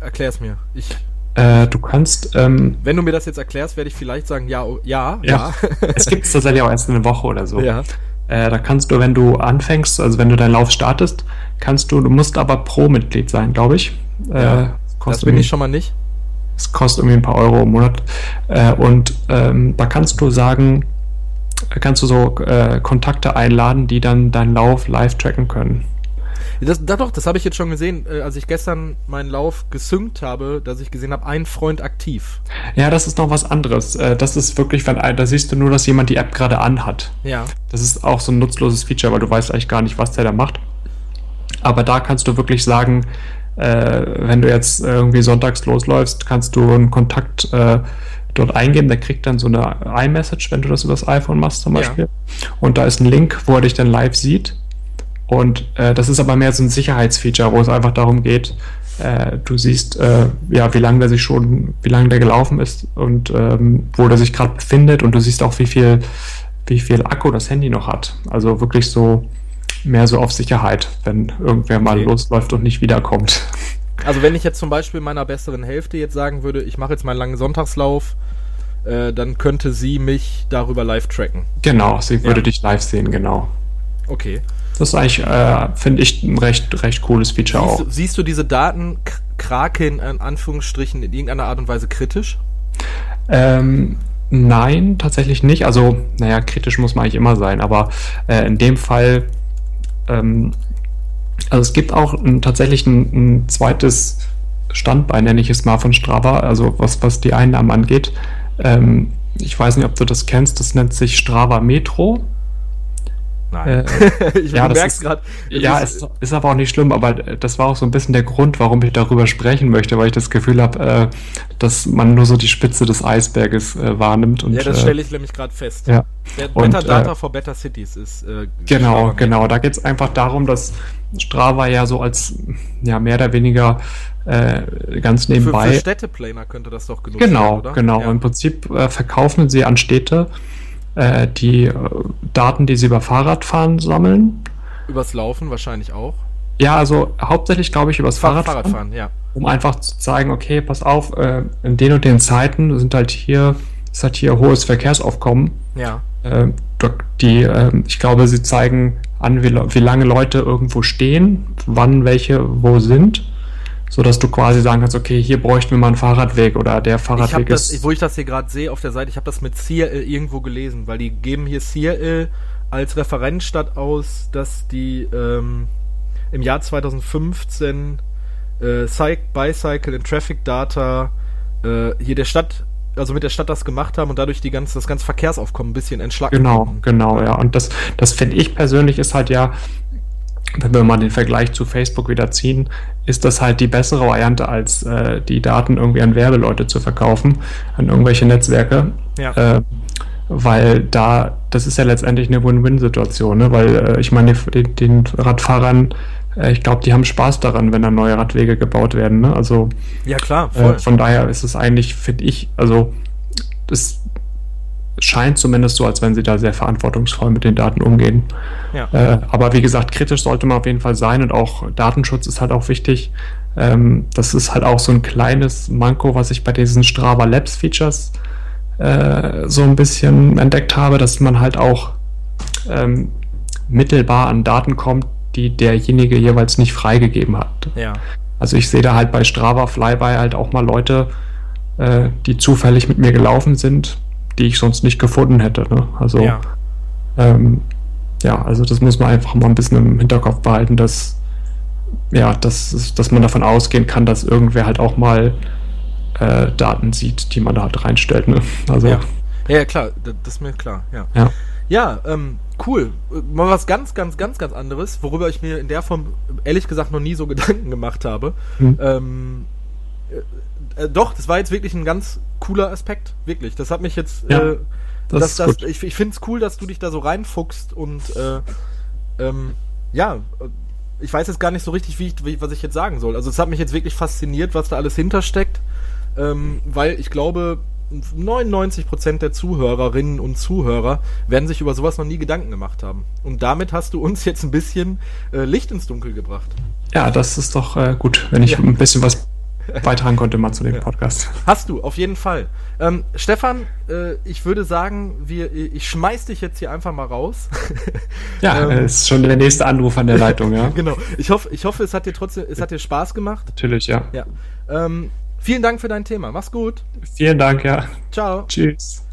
Erklär's mir. Ich. Äh, du kannst. Ähm, Wenn du mir das jetzt erklärst, werde ich vielleicht sagen, ja, oh, ja, ja. ja. es gibt es tatsächlich auch erst eine Woche oder so. Ja. Äh, da kannst du, wenn du anfängst, also wenn du deinen Lauf startest, kannst du, du musst aber Pro-Mitglied sein, glaube ich. Ja, äh, das bin ich schon mal nicht. Es kostet irgendwie ein paar Euro im Monat. Äh, und ähm, da kannst du sagen, kannst du so äh, Kontakte einladen, die dann deinen Lauf live tracken können. Das, da doch, das habe ich jetzt schon gesehen, äh, als ich gestern meinen Lauf gesynkt habe, dass ich gesehen habe, ein Freund aktiv. Ja, das ist noch was anderes. Äh, das ist wirklich, wenn da siehst du nur, dass jemand die App gerade anhat. Ja. Das ist auch so ein nutzloses Feature, weil du weißt eigentlich gar nicht, was der da macht. Aber da kannst du wirklich sagen, äh, wenn du jetzt irgendwie sonntags losläufst, kannst du einen Kontakt äh, dort eingeben, der kriegt dann so eine iMessage, wenn du das über das iPhone machst zum Beispiel. Ja. Und da ist ein Link, wo er dich dann live sieht. Und äh, das ist aber mehr so ein Sicherheitsfeature, wo es einfach darum geht, äh, du siehst, äh, ja, wie lange der sich schon, wie lange der gelaufen ist und ähm, wo der sich gerade befindet und du siehst auch, wie viel, wie viel Akku das Handy noch hat. Also wirklich so mehr so auf Sicherheit, wenn irgendwer mal Okay. losläuft und nicht wiederkommt. Also wenn ich jetzt zum Beispiel meiner besseren Hälfte jetzt sagen würde, ich mache jetzt meinen langen Sonntagslauf, äh, dann könnte sie mich darüber live tracken. Genau, sie würde Ja. dich live sehen, genau. Okay. Das ist eigentlich, äh, finde ich, ein recht, recht cooles Feature Siehst auch. siehst du diese Daten Kraken in Anführungsstrichen in irgendeiner Art und Weise kritisch? Ähm, nein, tatsächlich nicht. Also, naja, kritisch muss man eigentlich immer sein, aber äh, in dem Fall, ähm, also es gibt auch ein, tatsächlich ein, ein zweites Standbein, nenne ich es mal, von Strava, also was, was die Einnahmen angeht. Ähm, ich weiß nicht, ob du das kennst, das nennt sich Strava Metro. Nein. Äh, ich, ja, merkst ist- gerade. Ja, ist, ist aber auch nicht schlimm, aber das war auch so ein bisschen der Grund, warum ich darüber sprechen möchte, weil ich das Gefühl habe, äh, dass man nur so die Spitze des Eisberges äh, wahrnimmt. Und, Ja, das äh, stelle ich nämlich gerade fest. ja. Der Und, Better Data äh, for Better Cities ist. Äh, Genau, genau. Da geht es einfach darum, dass Strava ja so als ja mehr oder weniger äh, ganz Für, nebenbei. für Städteplaner könnte das doch genug genau, sein, oder? genau. Ja. Im Prinzip äh, verkaufen sie an Städte äh, die äh, Daten, die sie über Fahrradfahren sammeln. Übers Laufen wahrscheinlich auch. Ja, also hauptsächlich glaube ich übers Fahr- Fahrradfahren. Fahrradfahren, ja. um einfach zu zeigen, okay, pass auf, äh, in den und den Zeiten sind halt hier, ist halt hier hohes Verkehrsaufkommen. Ja. Äh, die, äh, ich glaube, sie zeigen an, wie, wie lange Leute irgendwo stehen, wann welche wo sind, sodass du quasi sagen kannst, okay, hier bräuchten wir mal einen Fahrradweg oder der Fahrradweg das, ist. wo ich das hier gerade sehe auf der Seite, ich habe das mit CRL irgendwo gelesen, weil die geben hier CRL als Referenzstadt aus, dass die ähm, im Jahr 2015 äh, Cy- Bicycle and Traffic Data äh, hier der Stadt, also mit der Stadt das gemacht haben und dadurch die ganze, das ganze Verkehrsaufkommen ein bisschen entschlacken Genau, konnten. genau, ja. Und das, das finde ich persönlich ist halt ja, wenn wir mal den Vergleich zu Facebook wieder ziehen, ist das halt die bessere Variante, als äh, die Daten irgendwie an Werbeleute zu verkaufen, an irgendwelche Netzwerke. Ja. Äh, weil da, das ist ja letztendlich eine Win-Win-Situation, ne? weil äh, ich meine, den, den Radfahrern, äh, ich glaube, die haben Spaß daran, wenn da neue Radwege gebaut werden. Ne? Also Ja, klar, voll. äh, von daher ist es eigentlich, finde ich, also es scheint zumindest so, als wenn sie da sehr verantwortungsvoll mit den Daten umgehen. ja. Äh, aber wie gesagt, kritisch sollte man auf jeden Fall sein und auch Datenschutz ist halt auch wichtig. Ähm, das ist halt auch so ein kleines Manko, was ich bei diesen Strava Labs Features äh, so ein bisschen entdeckt habe, dass man halt auch ähm, mittelbar an Daten kommt, die derjenige jeweils nicht freigegeben hat. ja. Also ich sehe da halt bei Strava Flyby halt auch mal Leute, äh, die zufällig mit mir gelaufen sind, die ich sonst nicht gefunden hätte. Ne? Also ja. ähm, ja, also das muss man einfach mal ein bisschen im Hinterkopf behalten, dass ja, dass, dass man davon ausgehen kann, dass irgendwer halt auch mal äh, Daten sieht, die man da halt reinstellt. Ne? Also Ja. ja, klar, das, ist mir klar, ja. ja. Ja, ähm, cool. Äh, Mal was ganz, ganz, ganz, ganz anderes, worüber ich mir in der Form ehrlich gesagt noch nie so Gedanken gemacht habe. Hm. Ähm, äh, doch, das war jetzt wirklich ein ganz cooler Aspekt, wirklich. Das hat mich jetzt. Ja, äh, das das, ist das, ich ich finde es cool, dass du dich da so reinfuchst und äh, ähm, ja, äh, ich weiß jetzt gar nicht so richtig, wie ich, wie, was ich jetzt sagen soll. Also es hat mich jetzt wirklich fasziniert, was da alles hintersteckt, ähm, weil ich glaube, 99% der Zuhörerinnen und Zuhörer werden sich über sowas noch nie Gedanken gemacht haben. Und damit hast du uns jetzt ein bisschen äh, Licht ins Dunkel gebracht. ja, das ist doch äh, gut, wenn ich Ja. ein bisschen was beitragen konnte mal zu dem Podcast. Hast du, auf jeden Fall. Ähm, Stefan, äh, ich würde sagen, wir, ich schmeiß dich jetzt hier einfach mal raus. Ja, Ähm. äh, ist schon der nächste Anruf an der Leitung, ja. genau. Ich hoffe, ich hoffe, es hat dir trotzdem, es hat dir Spaß gemacht. Natürlich, ja. Ja. Ähm, vielen Dank für dein Thema. Mach's gut. Vielen Dank, ja. Ciao. Tschüss.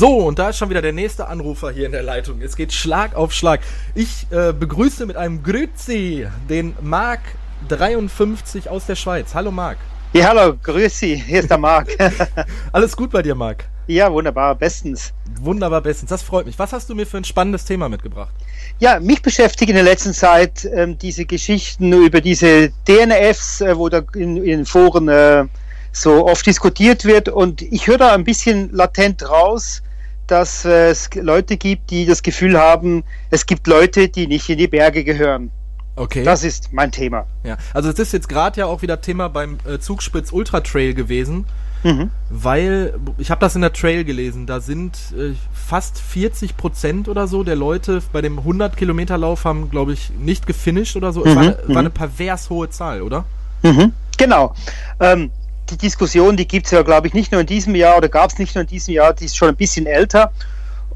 So, und da ist schon wieder der nächste Anrufer hier in der Leitung. Es geht Schlag auf Schlag. Ich äh, begrüße mit einem Grüezi den Marc 53 aus der Schweiz. Hallo Marc. Ja, hallo, grüß Sie, hier ist der Marc. Alles gut bei dir, Marc? ja, wunderbar, bestens. Wunderbar, bestens. Das freut mich. Was hast du mir für ein spannendes Thema mitgebracht? Ja, mich beschäftigen in der letzten Zeit ähm, diese Geschichten über diese DNFs, äh, wo da in, in den Foren äh, so oft diskutiert wird. Und ich höre da ein bisschen latent raus, dass es Leute gibt, die das Gefühl haben, es gibt Leute, die nicht in die Berge gehören. Okay. Das ist mein Thema. Ja, also es ist jetzt gerade ja auch wieder Thema beim äh, Zugspitz Ultra Trail gewesen. mhm. weil ich habe das in der Trail gelesen, da sind äh, fast 40 Prozent oder so der Leute bei dem 100 Kilometer Lauf haben, glaube ich, nicht gefinisht oder so. Mhm. Es war, war, eine pervers hohe Zahl, oder? Mhm. Genau. Ähm, die Diskussion, die gibt es ja, glaube ich, nicht nur in diesem Jahr oder gab es nicht nur in diesem Jahr, die ist schon ein bisschen älter.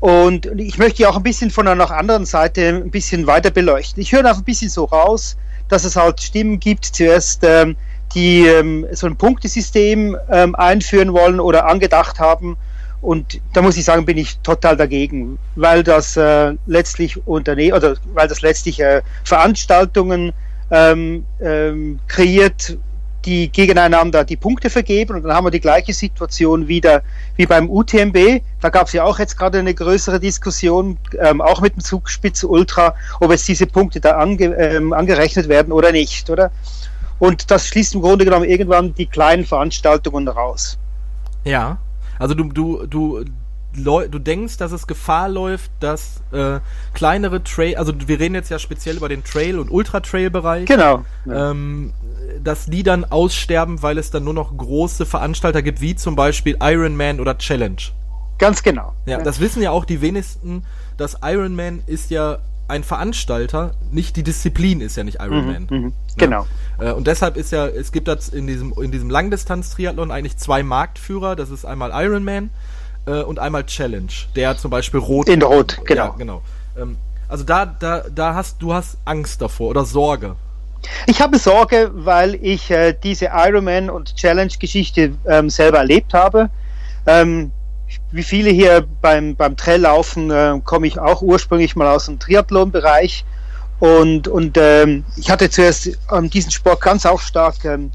Und ich möchte ja auch ein bisschen von einer anderen Seite ein bisschen weiter beleuchten. Ich höre einfach ein bisschen so raus, dass es halt Stimmen gibt, zuerst ähm, die ähm, so ein Punktesystem ähm, einführen wollen oder angedacht haben. Und da muss ich sagen, bin ich total dagegen, weil das äh, letztlich Unternehmen oder weil das letztlich äh, Veranstaltungen ähm, ähm, kreiert, die gegeneinander die Punkte vergeben und dann haben wir die gleiche Situation wieder wie beim UTMB. Da gab es ja auch jetzt gerade eine größere Diskussion, ähm, auch mit dem Zugspitze Ultra, ob jetzt diese Punkte da ange, ähm, angerechnet werden oder nicht, oder? Und das schließt im Grunde genommen irgendwann die kleinen Veranstaltungen raus. Ja, also du, du, du du denkst, dass es Gefahr läuft, dass äh, kleinere Trail, also wir reden jetzt ja speziell über den Trail- und Ultra-Trail-Bereich. Genau. Ähm, dass die dann aussterben, weil es dann nur noch große Veranstalter gibt, wie zum Beispiel Ironman oder Challenge. Ganz genau. Ja, das wissen ja auch die wenigsten, dass Ironman ist ja ein Veranstalter, nicht die Disziplin ist ja nicht Ironman. Mhm, mh, genau. Ja. Äh, und deshalb ist ja, es gibt das in diesem, in diesem Langdistanz-Triathlon eigentlich zwei Marktführer, das ist einmal Ironman äh, und einmal Challenge, der zum Beispiel rot. In rot, genau. Ja, genau. Ähm, also da, da, da hast du hast Angst davor oder Sorge. Ich habe Sorge, weil ich äh, diese Ironman und Challenge-Geschichte ähm, selber erlebt habe. Ähm, wie viele hier beim, beim Traillaufen äh, komme ich auch ursprünglich mal aus dem Triathlon-Bereich. Und, und ähm, ich hatte zuerst ähm, diesen Sport ganz auch stark ähm,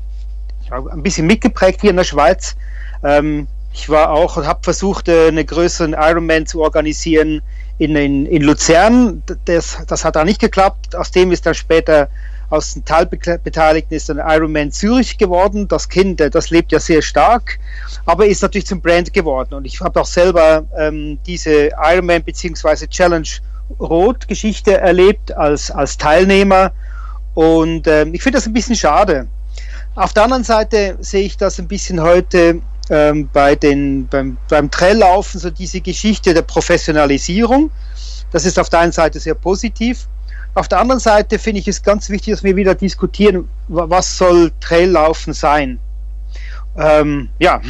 ein bisschen mitgeprägt hier in der Schweiz. Ähm, ich war auch und habe versucht, äh, einen größeren Ironman zu organisieren in, in, in Luzern. Das, das hat da nicht geklappt. Aus dem ist dann später aus den Teilbeteiligten ist dann Ironman Zürich geworden. Das Kind, äh, das lebt ja sehr stark, aber ist natürlich zum Brand geworden. Und ich habe auch selber ähm, diese Ironman bzw. Challenge Rot Geschichte erlebt als, als Teilnehmer. Und ähm, ich finde das ein bisschen schade. Auf der anderen Seite sehe ich das ein bisschen heute ähm, bei den, beim, beim Traillaufen so diese Geschichte der Professionalisierung. Das ist auf der einen Seite sehr positiv. Auf der anderen Seite finde ich es ganz wichtig, dass wir wieder diskutieren, was soll Traillaufen sein. Ähm, ja,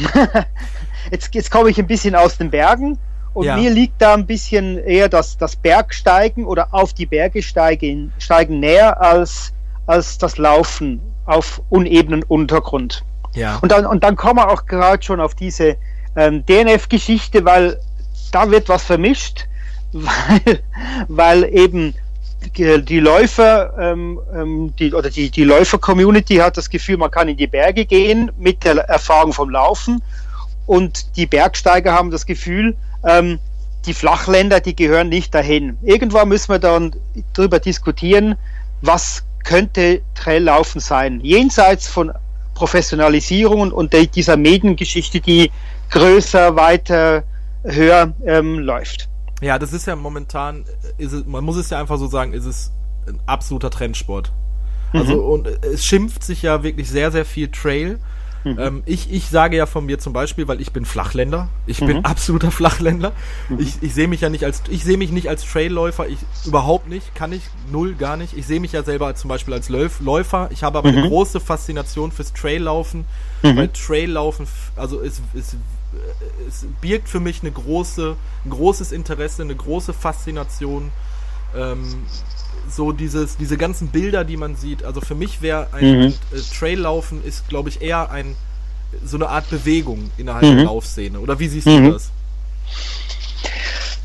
jetzt, jetzt komme ich ein bisschen aus den Bergen und ja. mir liegt da ein bisschen eher das, das Bergsteigen oder auf die Berge steigen, steigen näher als, als das Laufen auf unebenen Untergrund. Ja. Und dann, und dann kommen wir auch gerade schon auf diese ähm, DNF-Geschichte, weil da wird was vermischt, weil, weil eben die Läufer ähm, ähm, die, oder die, die Läufer-Community hat das Gefühl, man kann in die Berge gehen mit der Erfahrung vom Laufen und die Bergsteiger haben das Gefühl, ähm, die Flachländer, die gehören nicht dahin. Irgendwann müssen wir dann darüber diskutieren, was könnte Traillaufen sein, jenseits von Professionalisierung und dieser Mediengeschichte, die größer, weiter, höher ähm, läuft. Ja, das ist ja momentan, ist es, man muss es ja einfach so sagen, ist es ein absoluter Trendsport. Also mhm. und es schimpft sich ja wirklich sehr, sehr viel Trail. Mhm. Ähm, ich, ich sage ja von mir zum Beispiel, weil ich bin Flachländer. Ich mhm. bin absoluter Flachländer. Mhm. Ich, ich sehe mich ja nicht als, ich sehe mich nicht als Trailläufer. Ich überhaupt nicht, kann ich null, gar nicht. Ich sehe mich ja selber als, zum Beispiel als Läuf, Läufer. Ich habe aber eine mhm. große Faszination fürs Traillaufen, mhm. weil Traillaufen, also es, es, es birgt für mich eine große, ein großes Interesse, eine große Faszination. Ähm, so dieses, diese ganzen Bilder, die man sieht. Also für mich wäre ein mhm. äh, Traillaufen ist, glaube ich, eher ein so eine Art Bewegung innerhalb mhm. der Laufszene. Oder wie siehst mhm. du das?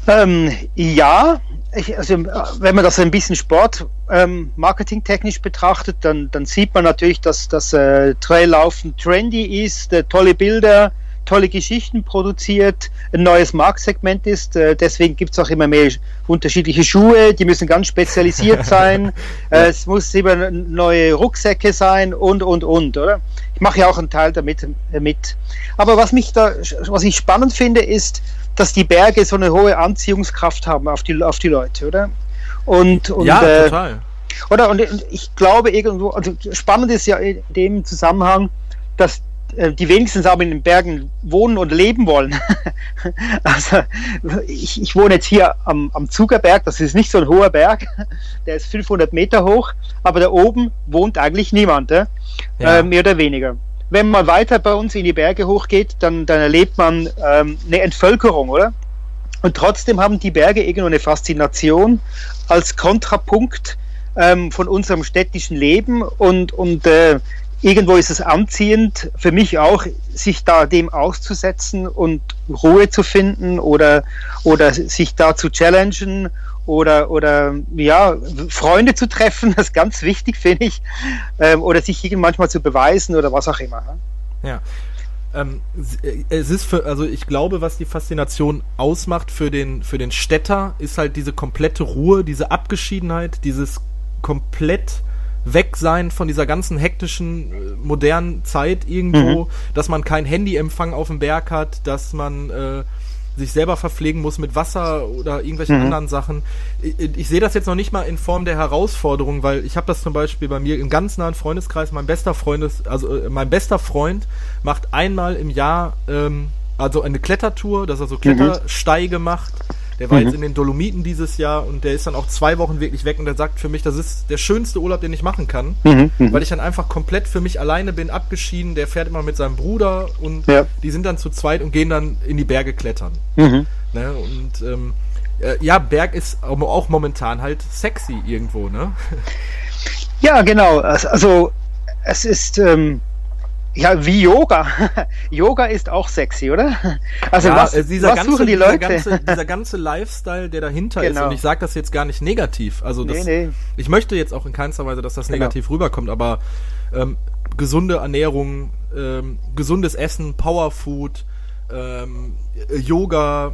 Ähm, ja, ich, also wenn man das ein bisschen Sport ähm, marketingtechnisch betrachtet, dann, dann sieht man natürlich, dass das äh, Traillaufen trendy ist, äh, tolle Bilder, tolle Geschichten produziert, ein neues Marktsegment ist. Äh, deswegen gibt es auch immer mehr unterschiedliche Schuhe, die müssen ganz spezialisiert sein. äh, es muss immer neue Rucksäcke sein und, und, und, oder? Ich mache ja auch einen Teil damit äh, mit. Aber was mich da, was ich spannend finde, ist, dass die Berge so eine hohe Anziehungskraft haben auf die, auf die Leute, oder? Und, und, ja, äh, total. Oder? Und ich glaube irgendwo, also spannend ist ja in dem Zusammenhang, dass die wenigstens aber in den Bergen wohnen und leben wollen. also ich, ich wohne jetzt hier am, am Zugerberg, das ist nicht so ein hoher Berg, der ist 500 Meter hoch, aber da oben wohnt eigentlich niemand, äh? Ja. Äh, mehr oder weniger. Wenn man weiter bei uns in die Berge hochgeht, dann, dann erlebt man ähm, eine Entvölkerung, oder? Und trotzdem haben die Berge irgendwo eine Faszination als Kontrapunkt ähm, von unserem städtischen Leben und, und äh, irgendwo ist es anziehend für mich auch, sich da dem auszusetzen und Ruhe zu finden oder, oder sich da zu challengen oder, oder ja, Freunde zu treffen, das ist ganz wichtig, finde ich, ähm, oder sich manchmal zu beweisen oder was auch immer. Ne? Ja. Ähm, es ist für, also ich glaube, was die Faszination ausmacht für den, für den Städter, ist halt diese komplette Ruhe, diese Abgeschiedenheit, dieses komplett weg sein von dieser ganzen hektischen, äh, modernen Zeit irgendwo, mhm. dass man kein Handyempfang auf dem Berg hat, dass man äh, sich selber verpflegen muss mit Wasser oder irgendwelchen mhm. anderen Sachen. Ich, ich sehe das jetzt noch nicht mal in Form der Herausforderung, weil ich habe das zum Beispiel bei mir im ganz nahen Freundeskreis, mein bester Freund ist, also äh, mein bester Freund macht einmal im Jahr ähm, also eine Klettertour, dass er so mhm. Klettersteige mhm. macht der war mhm. jetzt in den Dolomiten dieses Jahr und der ist dann auch zwei Wochen wirklich weg und der sagt für mich, das ist der schönste Urlaub, den ich machen kann, mhm. mhm. weil ich dann einfach komplett für mich alleine bin, abgeschieden. Der fährt immer mit seinem Bruder und ja. die sind dann zu zweit und gehen dann in die Berge klettern. Mhm. Ne? Und ähm, äh, ja, Berg ist auch momentan halt sexy irgendwo, ne? Ja, genau. Also es ist ähm, ja, wie Yoga. Yoga ist auch sexy, oder? Also ja, was, äh, dieser was ganze, suchen die Leute? Dieser ganze, dieser ganze Lifestyle, der dahinter genau. ist, und ich sage das jetzt gar nicht negativ. Also das, nee, nee. ich möchte jetzt auch in keinster Weise, dass das genau. negativ rüberkommt, aber ähm, gesunde Ernährung, ähm, gesundes Essen, Powerfood, ähm, Yoga,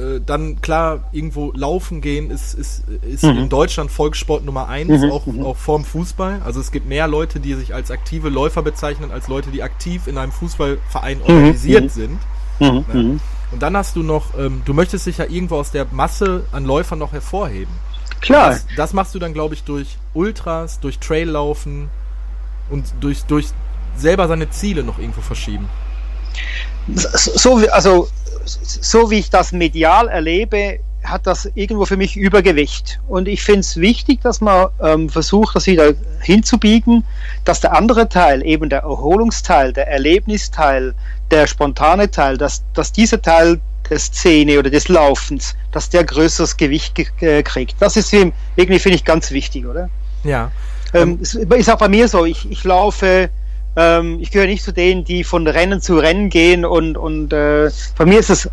äh, dann klar, irgendwo laufen gehen ist, ist, ist mhm. in Deutschland Volkssport Nummer eins, mhm. auch, mhm. auch vorm Fußball. Also es gibt mehr Leute, die sich als aktive Läufer bezeichnen, als Leute, die aktiv in einem Fußballverein mhm. organisiert mhm. sind. Mhm. Ja. Und dann hast du noch, ähm, du möchtest dich ja irgendwo aus der Masse an Läufern noch hervorheben. Klar. Das, das machst du dann, glaube ich, durch Ultras, durch Traillaufen und durch, durch selber seine Ziele noch irgendwo verschieben. So, also so wie ich das medial erlebe, hat das irgendwo für mich Übergewicht. Und ich finde es wichtig, dass man ähm, versucht, das wieder hinzubiegen, dass der andere Teil, eben der Erholungsteil, der Erlebnisteil, der spontane Teil, dass, dass dieser Teil der Szene oder des Laufens, dass der größeres Gewicht äh, kriegt. Das ist irgendwie, finde ich, ganz wichtig, oder? Ja. Ähm, ist auch bei mir so. Ich, ich laufe ähm, ich gehöre nicht zu denen, die von Rennen zu Rennen gehen und, und äh, bei mir ist es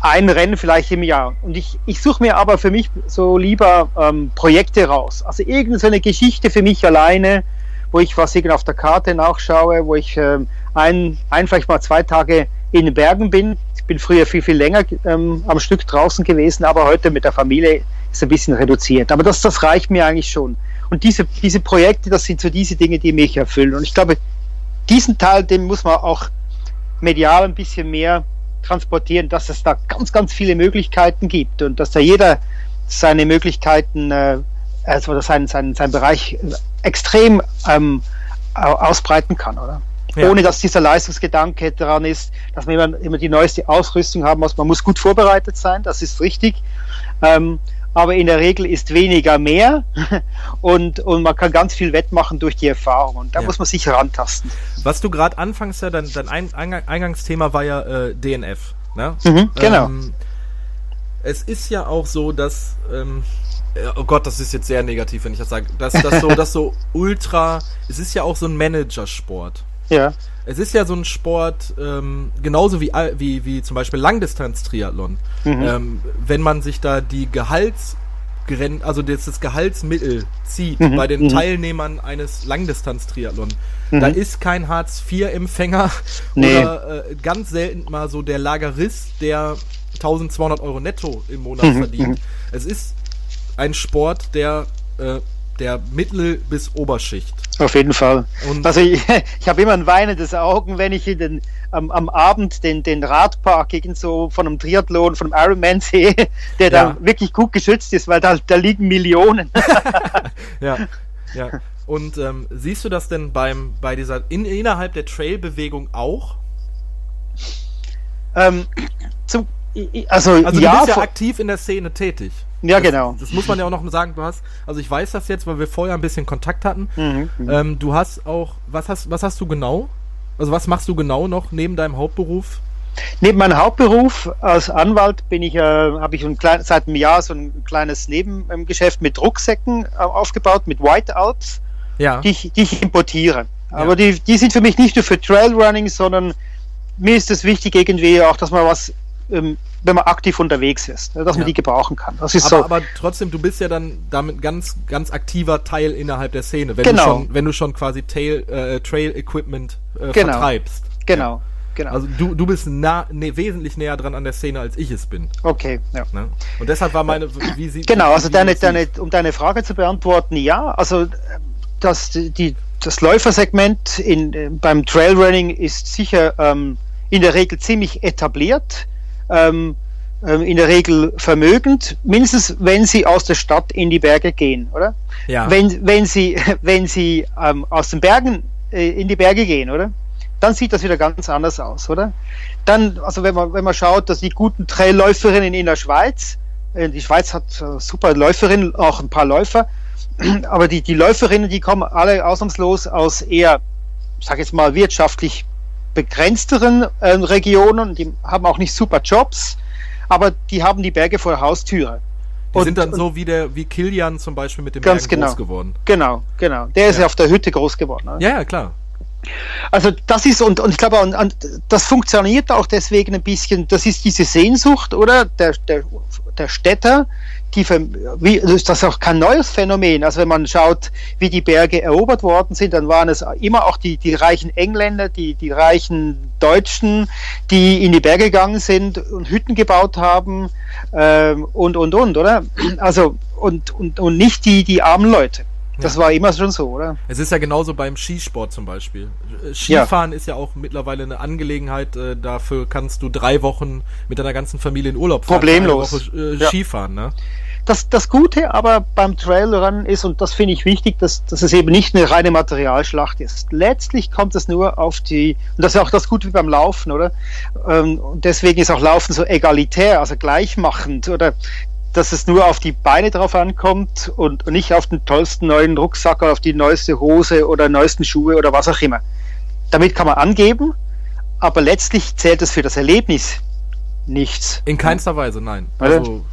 ein Rennen vielleicht im Jahr. Und ich, ich suche mir aber für mich so lieber ähm, Projekte raus. Also irgendeine Geschichte für mich alleine, wo ich was auf der Karte nachschaue, wo ich ähm, ein, ein, vielleicht mal zwei Tage in den Bergen bin. Ich bin früher viel, viel länger ähm, am Stück draußen gewesen, aber heute mit der Familie ist ein bisschen reduziert. Aber das, das reicht mir eigentlich schon. Und diese, diese Projekte, das sind so diese Dinge, die mich erfüllen. Und ich glaube, diesen Teil, den muss man auch medial ein bisschen mehr transportieren, dass es da ganz, ganz viele Möglichkeiten gibt und dass da jeder seine Möglichkeiten, äh, also seinen, seinen, seinen Bereich extrem ähm, ausbreiten kann, oder? Ja. Ohne dass dieser Leistungsgedanke daran ist, dass man immer, immer die neueste Ausrüstung haben muss. Man muss gut vorbereitet sein, das ist richtig. Ähm, aber in der Regel ist weniger mehr und, und man kann ganz viel wettmachen durch die Erfahrung und da ja. muss man sich rantasten. Was du gerade anfangs ja, dein, dein Eingangsthema war ja äh, DNF. Ne? Mhm, genau. Ähm, es ist ja auch so, dass ähm, oh Gott, das ist jetzt sehr negativ, wenn ich das sage, dass das so, dass so ultra, es ist ja auch so ein Managersport. Ja. Es ist ja so ein Sport, ähm, genauso wie, wie, wie zum Beispiel Langdistanz-Triathlon. Mhm. Ähm, wenn man sich da die Gehalts also das, das Gehaltsmittel zieht mhm. bei den mhm. Teilnehmern eines Langdistanz-Triathlon, mhm. da ist kein Hartz-IV-Empfänger nee. oder äh, ganz selten mal so der Lagerist, der 1200 Euro netto im Monat mhm. verdient. Mhm. Es ist ein Sport, der äh, der Mittel- bis Oberschicht. Auf jeden Fall. Und also ich, ich habe immer ein weinendes Augen, wenn ich den, am, am Abend den, den Radpark gegen so von einem Triathlon, von einem Ironman sehe, der ja. da wirklich gut geschützt ist, weil da, da liegen Millionen. ja, ja. Und ähm, siehst du das denn beim, bei dieser, in, innerhalb der Trail-Bewegung auch? Ähm, zum, also, Also du ja, bist ja aktiv in der Szene tätig. Ja, genau. Das muss man ja auch noch sagen, du hast, also ich weiß das jetzt, weil wir vorher ein bisschen Kontakt hatten. Mhm. Ähm, du hast auch, was hast, was hast du genau? Also was machst du genau noch neben deinem Hauptberuf? Neben meinem Hauptberuf als Anwalt bin ich, äh, habe ich ein klein, seit einem Jahr so ein kleines Nebengeschäft mit Rucksäcken äh, aufgebaut, mit White Alps, Ja. die ich, die ich importiere. Aber Ja. die, die sind für mich nicht nur für Trailrunning, sondern mir ist es wichtig irgendwie auch, dass man was, ähm, wenn man aktiv unterwegs ist, dass man Ja. die gebrauchen kann. Das ist Aber, so. aber trotzdem, du bist ja dann damit ganz, ganz aktiver Teil innerhalb der Szene, wenn Genau. du schon, wenn du schon quasi Tail, äh, Trail Equipment äh, Genau. vertreibst. genau, genau. Also du, du bist nah, ne, wesentlich näher dran an der Szene, als ich es bin. okay, ja. Ne? Und deshalb war meine, wie sie Genau, also deine, deine, um deine Frage zu beantworten, ja, also äh, das, die, das Läufersegment in, äh, beim Trailrunning ist sicher ähm, in der Regel ziemlich etabliert, ähm, ähm, in der Regel vermögend, mindestens wenn sie aus der Stadt in die Berge gehen, oder? Ja. Wenn, wenn sie, wenn sie ähm, aus den Bergen äh, in die Berge gehen, oder? Dann sieht das wieder ganz anders aus, oder? Dann, also wenn man, wenn man schaut, dass die guten Trailläuferinnen in der Schweiz, äh, die Schweiz hat äh, super Läuferinnen, auch ein paar Läufer, aber die, die Läuferinnen, die kommen alle ausnahmslos aus eher, ich sag jetzt mal, wirtschaftlich begrenzteren äh, Regionen, die haben auch nicht super Jobs, aber die haben die Berge vor der Haustüre. Die Und- sind dann und- so wie der, wie Kilian zum Beispiel mit dem Ganz Bergen genau. groß geworden. Genau, genau. Der ist Ja. ja auf der Hütte groß geworden. Ne? Ja, ja, klar. Also das ist, und, und ich glaube, und, und das funktioniert auch deswegen ein bisschen, das ist diese Sehnsucht, oder? Der, der, der Städter, die, wie, das ist das auch kein neues Phänomen. Also wenn man schaut, wie die Berge erobert worden sind, dann waren es immer auch die, die reichen Engländer, die, die reichen Deutschen, die in die Berge gegangen sind und Hütten gebaut haben ähm, und, und, und, oder? Also, und, und, und nicht die, die armen Leute. Das Ja. war immer schon so, oder? Es ist ja genauso beim Skisport zum Beispiel. Äh, Skifahren ist ja auch mittlerweile eine Angelegenheit, äh, dafür kannst du drei Wochen mit deiner ganzen Familie in Urlaub fahren. Problemlos. Woche, äh, Ja. Skifahren, ne? Das, das Gute aber beim Trailrun ist, und das finde ich wichtig, dass, dass es eben nicht eine reine Materialschlacht ist. Letztlich kommt es nur auf die, und das ist auch das Gute wie beim Laufen, oder? Ähm, Und deswegen ist auch Laufen so egalitär, also gleichmachend, oder? Dass es nur auf die Beine drauf ankommt und, und nicht auf den tollsten neuen Rucksack oder auf die neueste Hose oder neuesten Schuhe oder was auch immer. Damit kann man angeben, aber letztlich zählt es für das Erlebnis nichts. In keinster Weise, nein. Also,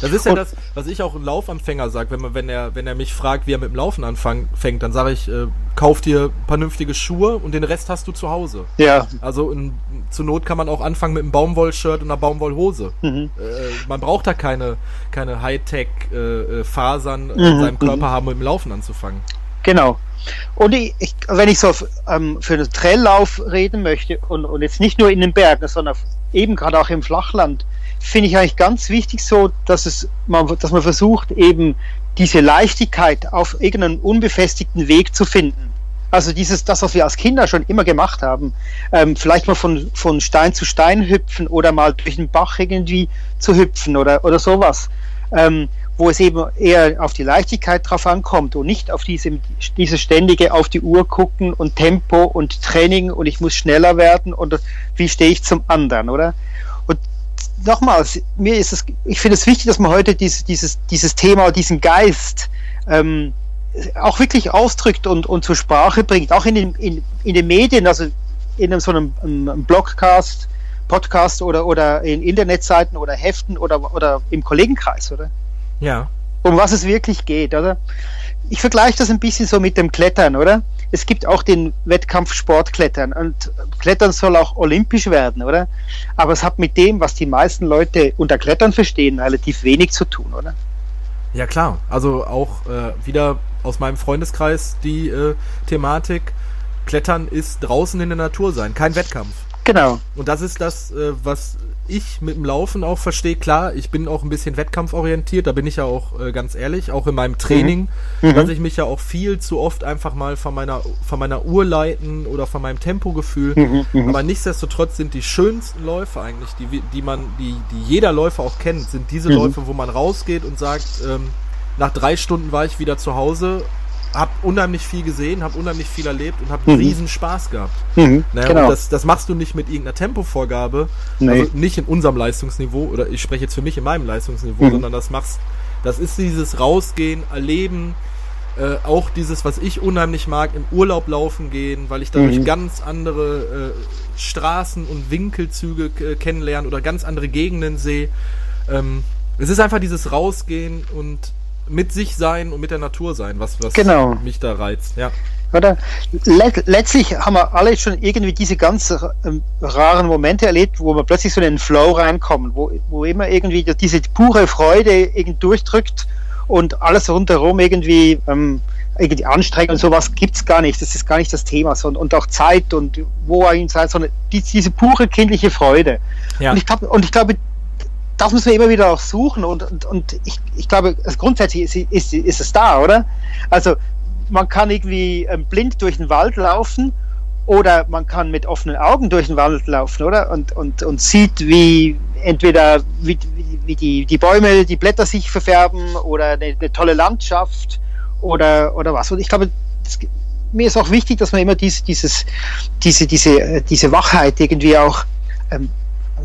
das ist ja Und- das, was ich auch einem Laufanfänger sage, wenn man, wenn er, wenn er mich fragt, wie er mit dem Laufen anfängt, dann sage ich, äh, kauf dir vernünftige Schuhe und den Rest hast du zu Hause. Ja, Also in, zur Not kann man auch anfangen mit einem Baumwollshirt und einer Baumwollhose. Mhm. Äh, man braucht da keine, keine Hightech-Fasern äh, Mhm, in seinem mhm. Körper haben, mit dem Laufen anzufangen. Genau. Und ich, ich, wenn ich so ähm, für einen Traillauf reden möchte und, und jetzt nicht nur in den Bergen, sondern eben gerade auch im Flachland, finde ich eigentlich ganz wichtig so, dass es man, dass man versucht eben diese Leichtigkeit auf irgendeinem unbefestigten Weg zu finden. Also dieses, das, was wir als Kinder schon immer gemacht haben, ähm, vielleicht mal von, von Stein zu Stein hüpfen oder mal durch den Bach irgendwie zu hüpfen oder, oder sowas. Ähm, wo es eben eher auf die Leichtigkeit drauf ankommt und nicht auf diese, diese ständige auf die Uhr gucken und Tempo und Training und ich muss schneller werden und wie stehe ich zum anderen, oder? Nochmals, mir ist es, ich finde es wichtig, dass man heute dieses, dieses, dieses Thema, diesen Geist ähm, auch wirklich ausdrückt und, und zur Sprache bringt, auch in den, in, in den Medien, also in einem, so einem, einem Blogcast, Podcast oder, oder in Internetseiten oder Heften oder, oder im Kollegenkreis, oder? Ja. um was es wirklich geht, oder? Ich vergleiche das ein bisschen so mit dem Klettern, oder? Es gibt auch den Wettkampf Sportklettern und Klettern soll auch olympisch werden, oder? Aber es hat mit dem, was die meisten Leute unter Klettern verstehen, relativ wenig zu tun, oder? Ja klar, also auch äh, wieder aus meinem Freundeskreis die äh, Thematik, Klettern ist draußen in der Natur sein, kein Wettkampf. Genau. Und das ist das, äh, was ich mit dem Laufen auch verstehe. Klar, ich bin auch ein bisschen wettkampforientiert, da bin ich ja auch äh, ganz ehrlich, auch in meinem Training, Mhm. dass ich mich ja auch viel zu oft einfach mal von meiner, von meiner Uhr leiten oder von meinem Tempogefühl. Mhm, mhm. Aber nichtsdestotrotz sind die schönsten Läufe eigentlich, die, die man, die, die jeder Läufer auch kennt, sind diese Mhm. Läufe, wo man rausgeht und sagt, ähm, nach drei Stunden war ich wieder zu Hause habe unheimlich viel gesehen, habe unheimlich viel erlebt und habe Mhm. riesen Spaß gehabt. Mhm, Naja, genau. das, das machst du nicht mit irgendeiner Tempovorgabe, Nee. also nicht in unserem Leistungsniveau, oder ich spreche jetzt für mich in meinem Leistungsniveau, Mhm. sondern das machst, das ist dieses Rausgehen, Erleben, äh, auch dieses, was ich unheimlich mag, im Urlaub laufen gehen, weil ich dadurch Mhm. ganz andere äh, Straßen und Winkelzüge äh, kennenlerne oder ganz andere Gegenden sehe. Ähm, es ist einfach dieses Rausgehen und mit sich sein und mit der Natur sein, was, was Genau. mich da reizt. Ja. Oder? Let letztlich haben wir alle schon irgendwie diese ganz ähm, raren Momente erlebt, wo wir plötzlich so in den Flow reinkommen, wo, wo immer irgendwie diese pure Freude irgendwie durchdrückt und alles rundherum irgendwie, ähm, irgendwie anstrengend und sowas gibt's gar nicht. Das ist gar nicht das Thema, sondern und auch Zeit und wo ihn seid, sondern die, diese pure kindliche Freude. Ja. Und ich glaube, und ich glaube, das müssen wir immer wieder auch suchen und, und, und ich, ich glaube, also grundsätzlich ist, ist, ist es da, oder? Also man kann irgendwie ähm, blind durch den Wald laufen oder man kann mit offenen Augen durch den Wald laufen, oder? Und, und, und sieht, wie entweder wie, wie, die, die Bäume, die Blätter sich verfärben oder eine, eine tolle Landschaft oder, oder was. Und ich glaube, das, mir ist auch wichtig, dass man immer dies, dieses, diese, diese, äh, diese Wachheit irgendwie auch ähm,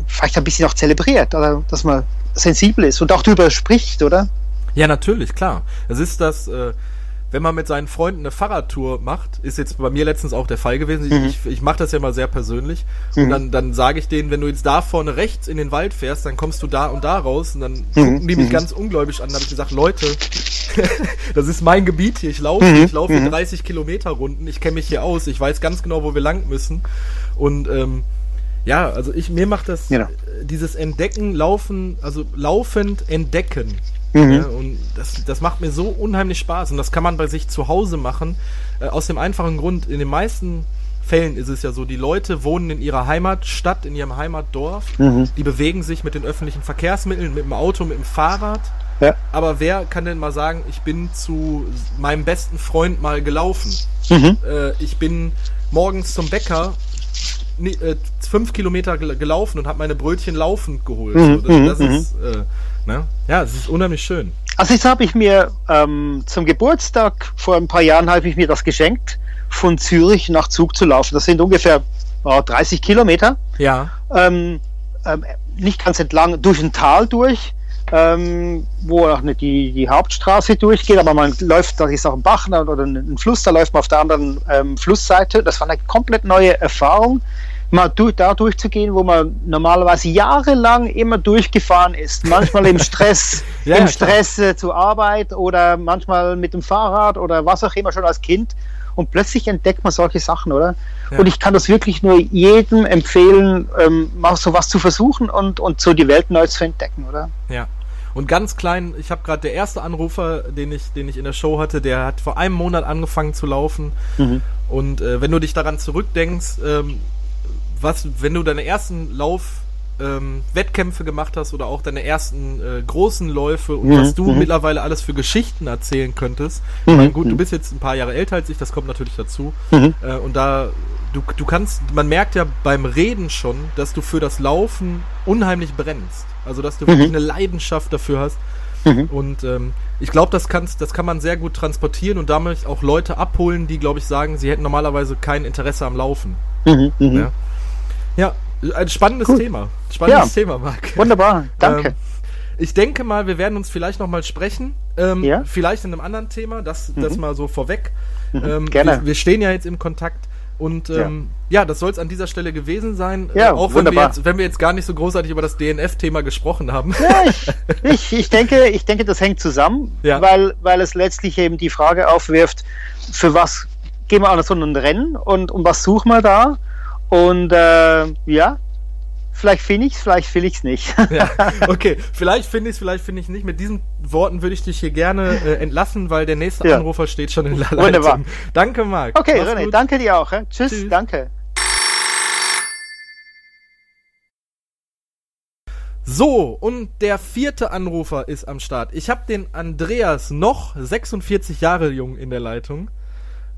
vielleicht ein bisschen auch zelebriert, oder dass man sensibel ist und auch darüber spricht, oder? Ja, natürlich, klar. Es ist das, äh, wenn man mit seinen Freunden eine Fahrradtour macht, ist jetzt bei mir letztens auch der Fall gewesen. Mhm. Ich, ich mache das ja mal sehr persönlich. Und dann, dann sage ich denen, wenn du jetzt da vorne rechts in den Wald fährst, dann kommst du da und da raus. Und dann Mhm. gucken die mich ganz ungläubig an. Da habe ich gesagt, Leute, das ist mein Gebiet hier. Ich laufe, Mhm. ich laufe hier 30 Kilometer Runden. Ich kenne mich hier aus. Ich weiß ganz genau, wo wir lang müssen. Und ähm, ja, also ich mir macht das Genau. äh, dieses Entdecken, Laufen, also laufend entdecken. Mhm. Ja, und das, das macht mir so unheimlich Spaß. Und das kann man bei sich zu Hause machen. Äh, aus dem einfachen Grund, in den meisten Fällen ist es ja so, die Leute wohnen in ihrer Heimatstadt, in ihrem Heimatdorf. Mhm. Die bewegen sich mit den öffentlichen Verkehrsmitteln, mit dem Auto, mit dem Fahrrad. Ja. Aber wer kann denn mal sagen, ich bin zu meinem besten Freund mal gelaufen? Mhm. Äh, ich bin morgens zum Bäcker äh, fünf Kilometer gel gelaufen und habe meine Brötchen laufend geholt. Mhm, so, mhm, das das ist, äh, ne? Ja, es ist unheimlich schön. Also jetzt habe ich mir ähm, zum Geburtstag vor ein paar Jahren habe ich mir das geschenkt, von Zürich nach Zug zu laufen. Das sind ungefähr äh, 30 Kilometer. Ja, Ähm, ähm, nicht ganz entlang, durch ein Tal durch, ähm, wo auch nicht die, die Hauptstraße durchgeht, aber man läuft, da ist auch ein Bach oder ein, Fluss, da läuft man auf der anderen ähm, Flussseite. Das war eine komplett neue Erfahrung, mal durch, da durchzugehen, wo man normalerweise jahrelang immer durchgefahren ist. Manchmal im Stress, Ja, im. Stress äh, zur Arbeit oder manchmal mit dem Fahrrad oder was auch immer schon als Kind. Und plötzlich entdeckt man solche Sachen, oder? Ja. Und ich kann das wirklich nur jedem empfehlen, ähm, mal sowas zu versuchen und, und so die Welt neu zu entdecken, oder? ja. Und ganz klein, ich habe gerade der erste Anrufer, den ich, den ich in der Show hatte, der hat vor einem Monat angefangen zu laufen. Mhm. Und äh, wenn du dich daran zurückdenkst, ähm, was, wenn du deine ersten Lauf ähm, Wettkämpfe gemacht hast oder auch deine ersten äh, großen Läufe und Mhm, was du mhm. mittlerweile alles für Geschichten erzählen könntest. Mhm, Ich meine, gut, du mhm. bist jetzt ein paar Jahre älter als ich, das kommt natürlich dazu. Mhm. Äh, und da, du, du kannst, man merkt ja beim Reden schon, dass du für das Laufen unheimlich brennst. Also, dass du wirklich eine Leidenschaft dafür hast. Mhm. Und ähm, ich glaube, das, kannst, das kann man sehr gut transportieren und damit auch Leute abholen, die, glaube ich, sagen, sie hätten normalerweise kein Interesse am Laufen. Mhm. Mhm. Ja. Ja, ein spannendes Gut. Thema. Spannendes Ja. Thema, Marc. Wunderbar, danke. Ähm, ich denke mal, wir werden uns vielleicht noch mal sprechen. Ähm, Ja. Vielleicht in einem anderen Thema, das, das mal so vorweg. Ähm, Gerne. Wir, wir stehen ja jetzt im Kontakt. Und ähm, ja. das soll es an dieser Stelle gewesen sein. Ja, äh, auch wenn wir, jetzt, wenn wir jetzt gar nicht so großartig über das DNF-Thema gesprochen haben. Ja, ich, ich, ich, denke, ich denke, das hängt zusammen, Ja. weil, weil es letztlich eben die Frage aufwirft, für was gehen wir an so ein Rennen und, und was suchen wir da? Und äh, ja, vielleicht finde ich es, vielleicht will ich es nicht. ja, okay, vielleicht finde ich es, vielleicht finde ich nicht. Mit diesen Worten würde ich dich hier gerne äh, entlassen, weil der nächste Ja. Anrufer steht schon in der Wunderbar. Leitung. Danke, Marc. Okay, Mach's René, gut. danke dir auch. Hä? Tschüss, Tschüss. danke. So, und der vierte Anrufer ist am Start. Ich habe den Andreas noch 46 Jahre jung in der Leitung.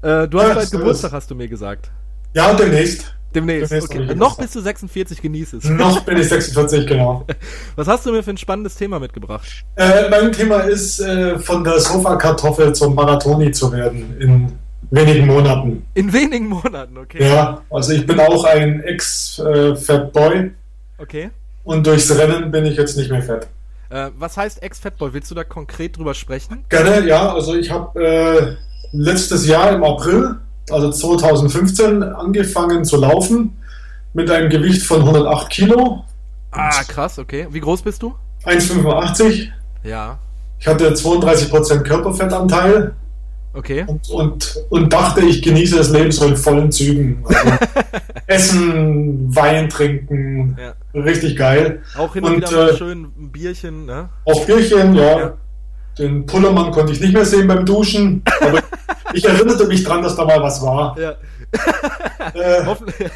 Äh, du hast bald. Geburtstag, hast du mir gesagt. Ja, und demnächst. Demnächst. Demnächst okay. Noch bist du 46, genieß es. Noch bin ich 46, genau. Was hast du mir für ein spannendes Thema mitgebracht? Äh, mein Thema ist, äh, von der Sofakartoffel zum Marathoni zu werden in wenigen Monaten. In wenigen Monaten, okay. Ja, also ich bin auch ein Ex-Fatboy Okay. und durchs Rennen bin ich jetzt nicht mehr fett. Äh, was heißt Ex-Fatboy? Willst du da konkret drüber sprechen? Gerne, ja, also ich habe äh, letztes Jahr im April, also 2015, angefangen zu laufen mit einem Gewicht von 108 Kilo, Ah, krass, okay. Wie groß bist du? 1,85. Ja. Ich hatte 32% Körperfettanteil Okay. und, und, und dachte, ich genieße das Leben so in vollen Zügen. Also Essen, Wein trinken, Ja. richtig geil. Auch hin und, Und, wieder äh, schön ein Bierchen, ne? Auf Bierchen, ja. Ja. Den Pullermann konnte ich nicht mehr sehen beim Duschen, aber ich erinnerte mich dran, dass da mal was war. Ja. Äh, Hoffentlich.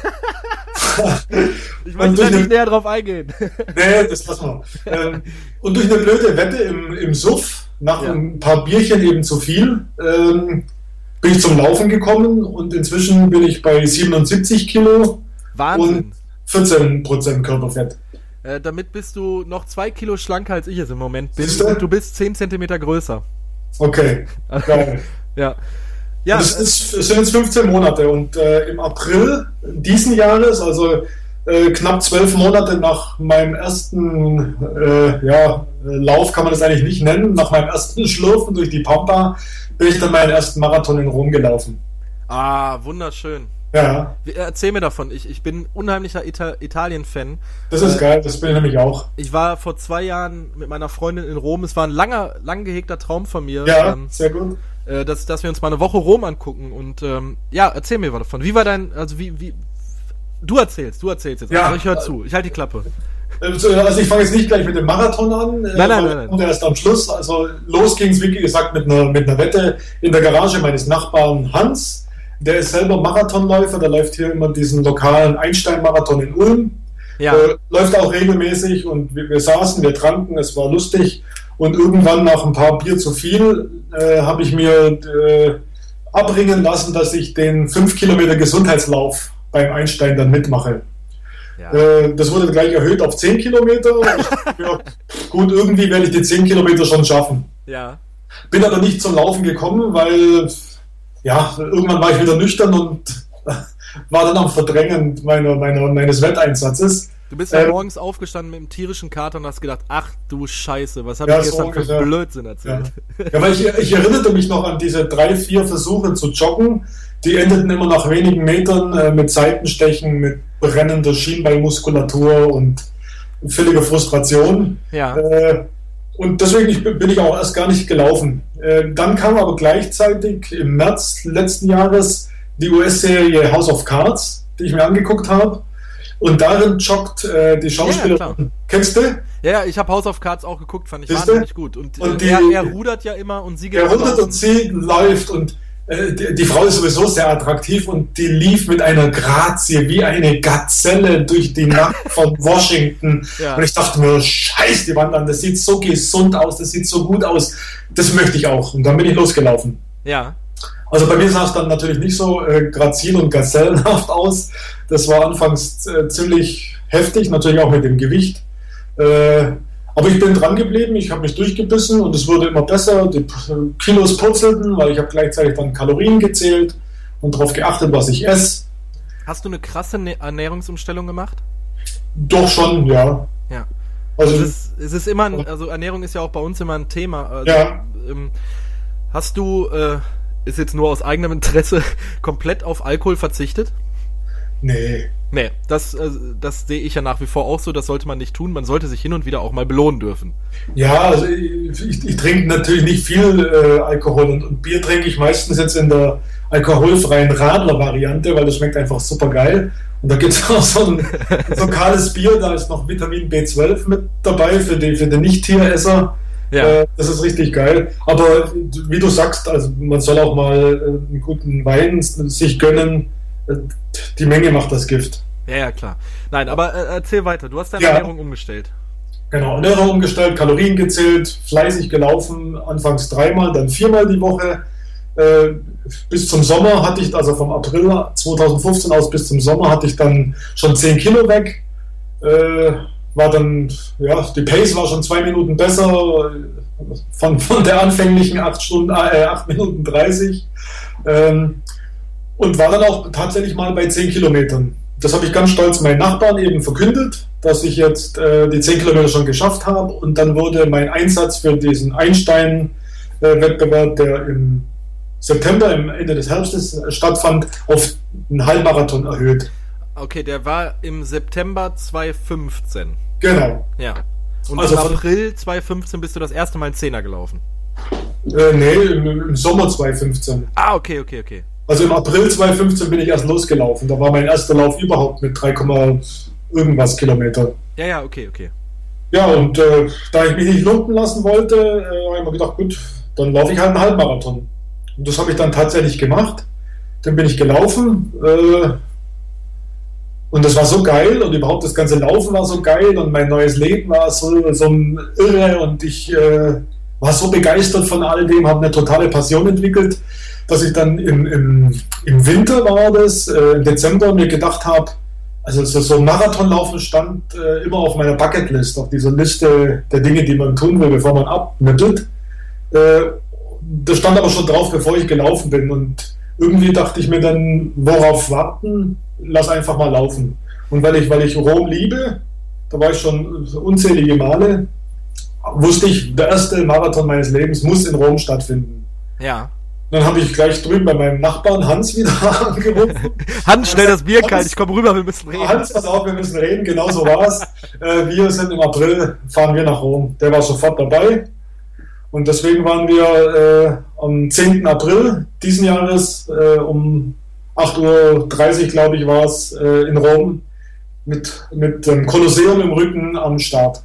ich möchte da nicht den- näher drauf eingehen. nee, das lassen wir. Ähm, und durch eine blöde Wette im, im Suff, nach Ja. ein paar Bierchen eben zu viel, ähm, bin ich zum Laufen gekommen und inzwischen bin ich bei 77 Kilo Wahnsinn. und 14% Körperfett. Äh, damit bist du noch zwei Kilo schlanker als ich es im Moment bin. Siehste? Und du bist 10 Zentimeter größer. Okay, geil. Ja. Ja, das, ist, es sind jetzt 15 Monate und äh, im April diesen Jahres, also äh, knapp zwölf Monate nach meinem ersten äh, ja, äh, Lauf, kann man das eigentlich nicht nennen, nach meinem ersten Schlurfen durch die Pampa, bin ich dann meinen ersten Marathon in Rom gelaufen. ah, wunderschön. Ja, Erzähl mir davon. Ich, ich bin unheimlicher Ita Italien-Fan. das ist Äh, geil, das bin ich nämlich auch. Ich war vor zwei Jahren mit meiner Freundin in Rom. Es war ein langer, lang gehegter Traum von mir, Ja, ähm, sehr gut. äh, dass, dass wir uns mal eine Woche Rom angucken. Und ähm, ja, erzähl mir was davon. Wie war dein, also wie, wie, du erzählst, du erzählst jetzt. Ja. Also ich höre zu. Ich halte die Klappe. Also ich fange jetzt nicht gleich mit dem Marathon an. äh, Nein, nein, nein, kommt erst am Schluss. Also los ging es, wie gesagt, mit einer, mit einer Wette in der Garage meines Nachbarn Hans. Der ist selber Marathonläufer, der läuft hier immer diesen lokalen Einstein-Marathon in Ulm. Ja. Äh, läuft auch regelmäßig und wir, wir saßen, wir tranken, es war lustig. Und irgendwann nach ein paar Bier zu viel äh, habe ich mir äh, abbringen lassen, dass ich den 5 Kilometer Gesundheitslauf beim Einstein dann mitmache. ja. Äh, das wurde gleich erhöht auf 10 Kilometer. Mir, gut, irgendwie werde ich die 10 Kilometer schon schaffen. ja. Bin aber nicht zum Laufen gekommen, weil ja, irgendwann war ich wieder nüchtern und war dann am Verdrängen meiner, meiner, meines Wetteinsatzes. Du bist ja Ähm, morgens aufgestanden mit einem tierischen Kater und hast gedacht, ach du Scheiße, was habe Ja, ich so gestern für ungefähr. Blödsinn Ja. erzählt? ja, weil ich, ich erinnerte mich noch an diese drei, vier Versuche zu joggen. Die endeten immer nach wenigen Metern äh, mit Seitenstechen, mit brennender Schienbeinmuskulatur und völliger Frustration. Ja. Äh, und deswegen bin ich auch erst gar nicht gelaufen. Äh, dann kam aber gleichzeitig im März letzten Jahres die US-Serie House of Cards, die ich mir angeguckt habe. Und darin joggt äh, die. Schauspielerin. Kennst du? Ja, ja, ich habe House of Cards auch geguckt, fand ich Siehste? wahnsinnig gut. Und, Und äh, die- er, er rudert ja immer und sie geht Er rudert und sie läuft und die, die Frau ist sowieso sehr attraktiv und die lief mit einer Grazie wie eine Gazelle durch die Nacht von Washington. Ja. Und ich dachte mir, scheiß die Wand an, das sieht so gesund aus, das sieht so gut aus. Das möchte ich auch. Und dann bin ich losgelaufen. Ja. Also bei mir sah es dann natürlich nicht so äh, grazil und gazellenhaft aus. Das war anfangs äh, ziemlich heftig, natürlich auch mit dem Gewicht. Äh, aber ich bin dran geblieben, ich habe mich durchgebissen und es wurde immer besser. Die Kilos purzelten, weil ich habe gleichzeitig dann Kalorien gezählt und darauf geachtet, was ich esse. Hast du eine krasse Ernährungsumstellung gemacht? Doch schon, ja. Ja. Also Es ist, es ist immer, ein, also Ernährung ist ja auch bei uns immer ein Thema. Also, Ja. ähm, hast du, äh, ist jetzt nur aus eigenem Interesse, komplett auf Alkohol verzichtet? nee. Nee, das, äh, das sehe ich ja nach wie vor auch so, das sollte man nicht tun. Man sollte sich hin und wieder auch mal belohnen dürfen. Ja, also ich, ich, ich trinke natürlich nicht viel äh, Alkohol und, und Bier trinke ich meistens jetzt in der alkoholfreien Radler-Variante, weil das schmeckt einfach super geil. Und da gibt es auch so ein lokales Bier, da ist noch Vitamin B12 mit dabei für die, für den Nicht-Tieresser. Ja. Äh, das ist richtig geil. Aber wie du sagst, also man soll auch mal äh, einen guten Wein sich gönnen. Äh, Die Menge macht das Gift. Ja, ja, klar. Nein, aber äh, erzähl weiter. Du hast deine Ja. Ernährung umgestellt. Genau, Ernährung umgestellt, Kalorien gezählt, fleißig gelaufen, anfangs dreimal, dann viermal die Woche. Äh, bis zum Sommer hatte ich, also vom April 2015 aus bis zum Sommer hatte ich dann schon 10 Kilo weg. Äh, war dann, ja, die Pace war schon zwei Minuten besser von, von der anfänglichen 8 Stunden, äh, 8 Minuten 30. Ähm, und war dann auch tatsächlich mal bei 10 Kilometern. Das habe ich ganz stolz meinen Nachbarn eben verkündet, dass ich jetzt äh, die 10 Kilometer schon geschafft habe. Und dann wurde mein Einsatz für diesen Einstein-Wettbewerb, der im September, im Ende des Herbstes stattfand, auf einen Halbmarathon erhöht. Okay, der war im September 2015. Genau. Ja. Und Also im April 2015 bist du das erste Mal einen Zehner gelaufen. Äh, nee, im, im Sommer 2015. Ah, okay, okay, okay. Also im April 2015 bin ich erst losgelaufen. Da war mein erster Lauf überhaupt mit 3, irgendwas Kilometer. Ja, ja, okay, okay. Ja, und äh, da ich mich nicht lumpen lassen wollte, äh, habe ich mir gedacht, gut, dann laufe ich halt einen Halbmarathon. Und das habe ich dann tatsächlich gemacht. Dann bin ich gelaufen. Äh, und das war so geil und überhaupt das ganze Laufen war so geil und mein neues Leben war so, so irre und ich äh, war so begeistert von all dem, habe eine totale Passion entwickelt, dass ich dann im, im, im Winter war das, äh, im Dezember mir gedacht habe, also so, ein Marathonlaufen stand äh, immer auf meiner Bucketlist, auf dieser Liste der Dinge, die man tun will, bevor man abmittelt. Äh, das stand aber schon drauf, bevor ich gelaufen bin. Und irgendwie dachte ich mir dann, worauf warten? Lass einfach mal laufen. Und weil ich, weil ich Rom liebe, da war ich schon unzählige Male, wusste ich, der erste Marathon meines Lebens muss in Rom stattfinden. Ja. Dann habe ich gleich drüben bei meinem Nachbarn Hans wieder angerufen. Hans, schnell das Bier kalt, ich komme rüber, wir müssen reden. Hans, pass auf, wir müssen reden, genau so war es. Äh, wir sind im April, fahren wir nach Rom. Der war sofort dabei. Und deswegen waren wir äh, am 10. April diesen Jahres äh, um 8.30 Uhr, glaube ich, war es, äh, in Rom mit, mit dem Kolosseum im Rücken am Start.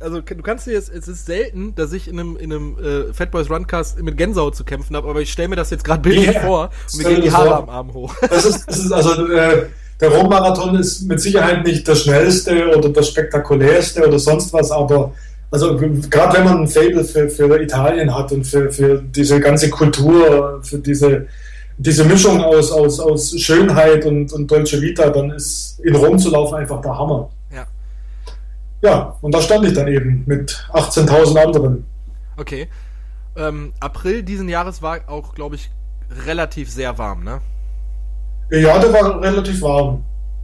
Also du kannst dir jetzt, es ist selten, dass ich in einem, in einem äh, Fat Boys Runcast mit Gänsehaut zu kämpfen habe, aber ich stelle mir das jetzt gerade bildlich Ja, vor und mir gehen die Haare am Arm hoch. Das ist, das ist also äh, der Rom-Marathon ist mit Sicherheit nicht das schnellste oder das spektakulärste oder sonst was, aber also gerade wenn man ein Fable für, für Italien hat und für, für diese ganze Kultur, für diese, diese Mischung aus, aus, aus Schönheit und, und Dolce Vita, dann ist in Rom zu laufen einfach der Hammer. Ja. Und da stand ich dann eben mit 18.000 anderen. Okay. Ähm, April diesen Jahres war auch, glaube ich, relativ sehr warm, ne? Ja, der war relativ warm.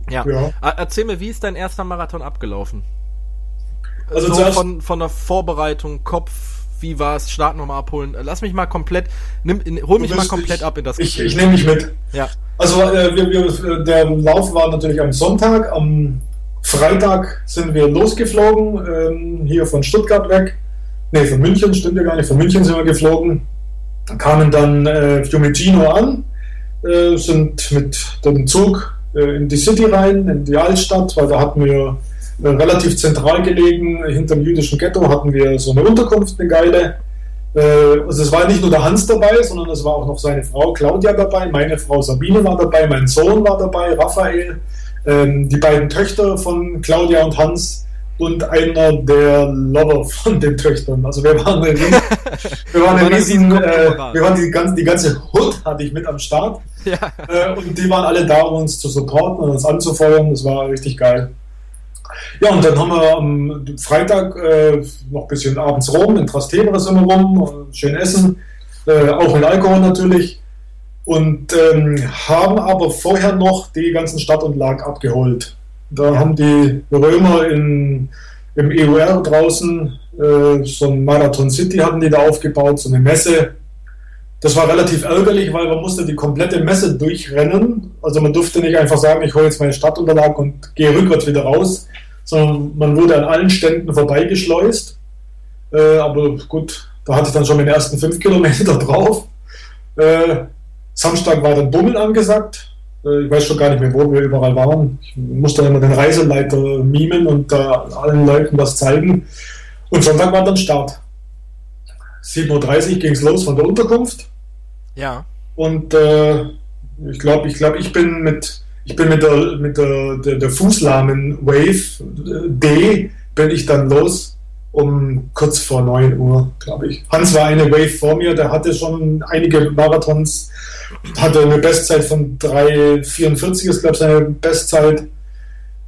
Ja. Ja. Ah, Erzähl mir, wie ist dein erster Marathon abgelaufen? Also so zuerst- von, von der Vorbereitung, Kopf, wie war es, Start nochmal abholen. Lass mich mal komplett, nimm, in, hol mich mal komplett ich, ab in das Ich, ich nehme mich mit. Ja. Also äh, wir, wir, der Lauf war natürlich am Sonntag. Am Freitag sind wir losgeflogen, ähm, hier von Stuttgart weg. Ne, von München, stimmt ja gar nicht. Von München sind wir geflogen. Kamen dann äh, Fiumicino an, äh, sind mit dem Zug äh, in die City rein, in die Altstadt, weil da hatten wir äh, relativ zentral gelegen, hinterm jüdischen Ghetto hatten wir so eine Unterkunft, eine geile. Äh, also es war nicht nur der Hans dabei, sondern es war auch noch seine Frau Claudia dabei, meine Frau Sabine war dabei, mein Sohn war dabei, Raphael, ähm, die beiden Töchter von Claudia und Hans und einer der Lover von den Töchtern. Also wir waren wir waren ein riesen, äh, wir waren die ganze, die ganze Hut hatte ich mit am Start. Ja. Äh, und die waren alle da, um uns zu supporten und uns anzufeuern. Das war richtig geil. Ja, und dann haben wir am Freitag äh, noch ein bisschen abends rum, in Trastevere sind wir rum, schön essen, äh, auch mit Alkohol natürlich. Und ähm, haben aber vorher noch die ganzen Stadt und Lag abgeholt. Da haben die Römer in, im EUR draußen äh, so ein Marathon City hatten die da aufgebaut, so eine Messe. Das war relativ ärgerlich, weil man musste die komplette Messe durchrennen. Also man durfte nicht einfach sagen, ich hole jetzt meine Stadtunterlag und gehe rückwärts wieder raus, sondern man wurde an allen Ständen vorbeigeschleust. Äh, aber gut, da hatte ich dann schon meine ersten fünf Kilometer drauf. Äh, Samstag war dann Bummeln angesagt. Äh, ich weiß schon gar nicht mehr, wo wir überall waren. Ich musste dann immer den Reiseleiter mimen und da allen Leuten was zeigen. Und Sonntag war dann Start. 7.30 Uhr ging es los von der Unterkunft. Ja. Und äh, ich glaube, ich, glaub, ich bin mit, ich bin mit der, mit der, der, der Fußlahmen Wave äh, D bin ich dann los um kurz vor 9 Uhr, glaube ich. Hans war eine Wave vor mir, der hatte schon einige Marathons, hatte eine Bestzeit von 3,44 ist, glaube ich, seine Bestzeit.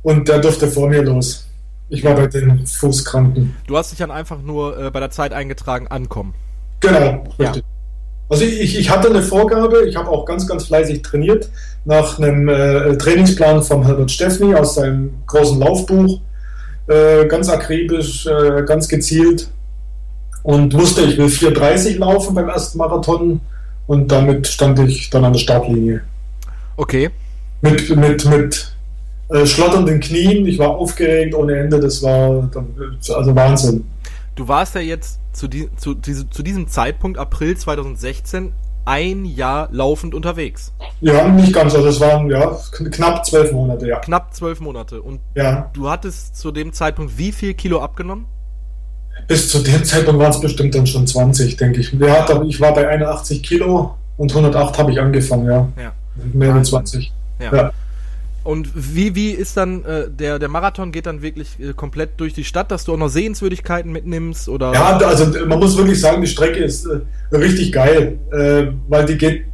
Und der durfte vor mir los. Ich war bei den Fußkranken. Du hast dich dann einfach nur äh, bei der Zeit eingetragen, ankommen. Genau, Ja. richtig. Also ich, ich hatte eine Vorgabe, ich habe auch ganz, ganz fleißig trainiert, nach einem äh, Trainingsplan von Herbert Steffni aus seinem großen Laufbuch. Äh, ganz akribisch, äh, ganz gezielt. Und wusste, ich will 4,30 laufen beim ersten Marathon. Und damit stand ich dann an der Startlinie. Okay. Mit, mit, mit äh, schlotternden Knien, ich war aufgeregt ohne Ende, das war dann, also Wahnsinn. Du warst ja jetzt zu, die, zu, diese, zu diesem Zeitpunkt, April 2016, ein Jahr laufend unterwegs. Ja, nicht ganz, also es waren ja kn- knapp zwölf Monate, ja. Knapp zwölf Monate. Und Ja, du hattest zu dem Zeitpunkt wie viel Kilo abgenommen? Bis zu dem Zeitpunkt waren es bestimmt dann schon 20, denke ich. Ja, doch, ich war bei 81 Kilo und 108 habe ich angefangen, ja. Ja. Mehr als 20. Ja. Ja. Und wie, wie ist dann, äh, der, der Marathon geht dann wirklich äh, komplett durch die Stadt, dass du auch noch Sehenswürdigkeiten mitnimmst oder? Ja, also man muss wirklich sagen, die Strecke ist äh, richtig geil, äh, weil die geht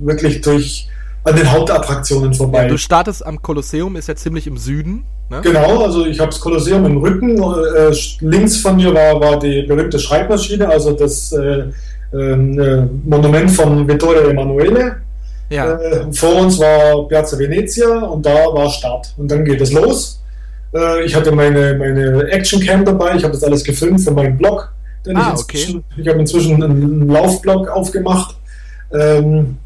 wirklich durch an den Hauptattraktionen vorbei. Du startest am Kolosseum, ist ja ziemlich im Süden. Ne? Genau, also ich habe das Kolosseum im Rücken. Äh, links von mir war, war die berühmte Schreibmaschine, also das äh, ähm, äh, Monument von Vittorio Emanuele. Ja. Äh, vor uns war Piazza Venezia und da war Start. Und dann geht es los. Äh, ich hatte meine, meine Actioncam dabei, ich habe das alles gefilmt für meinen Blog. Den Ah, ich inzwischen, ich habe inzwischen einen Laufblog aufgemacht ähm,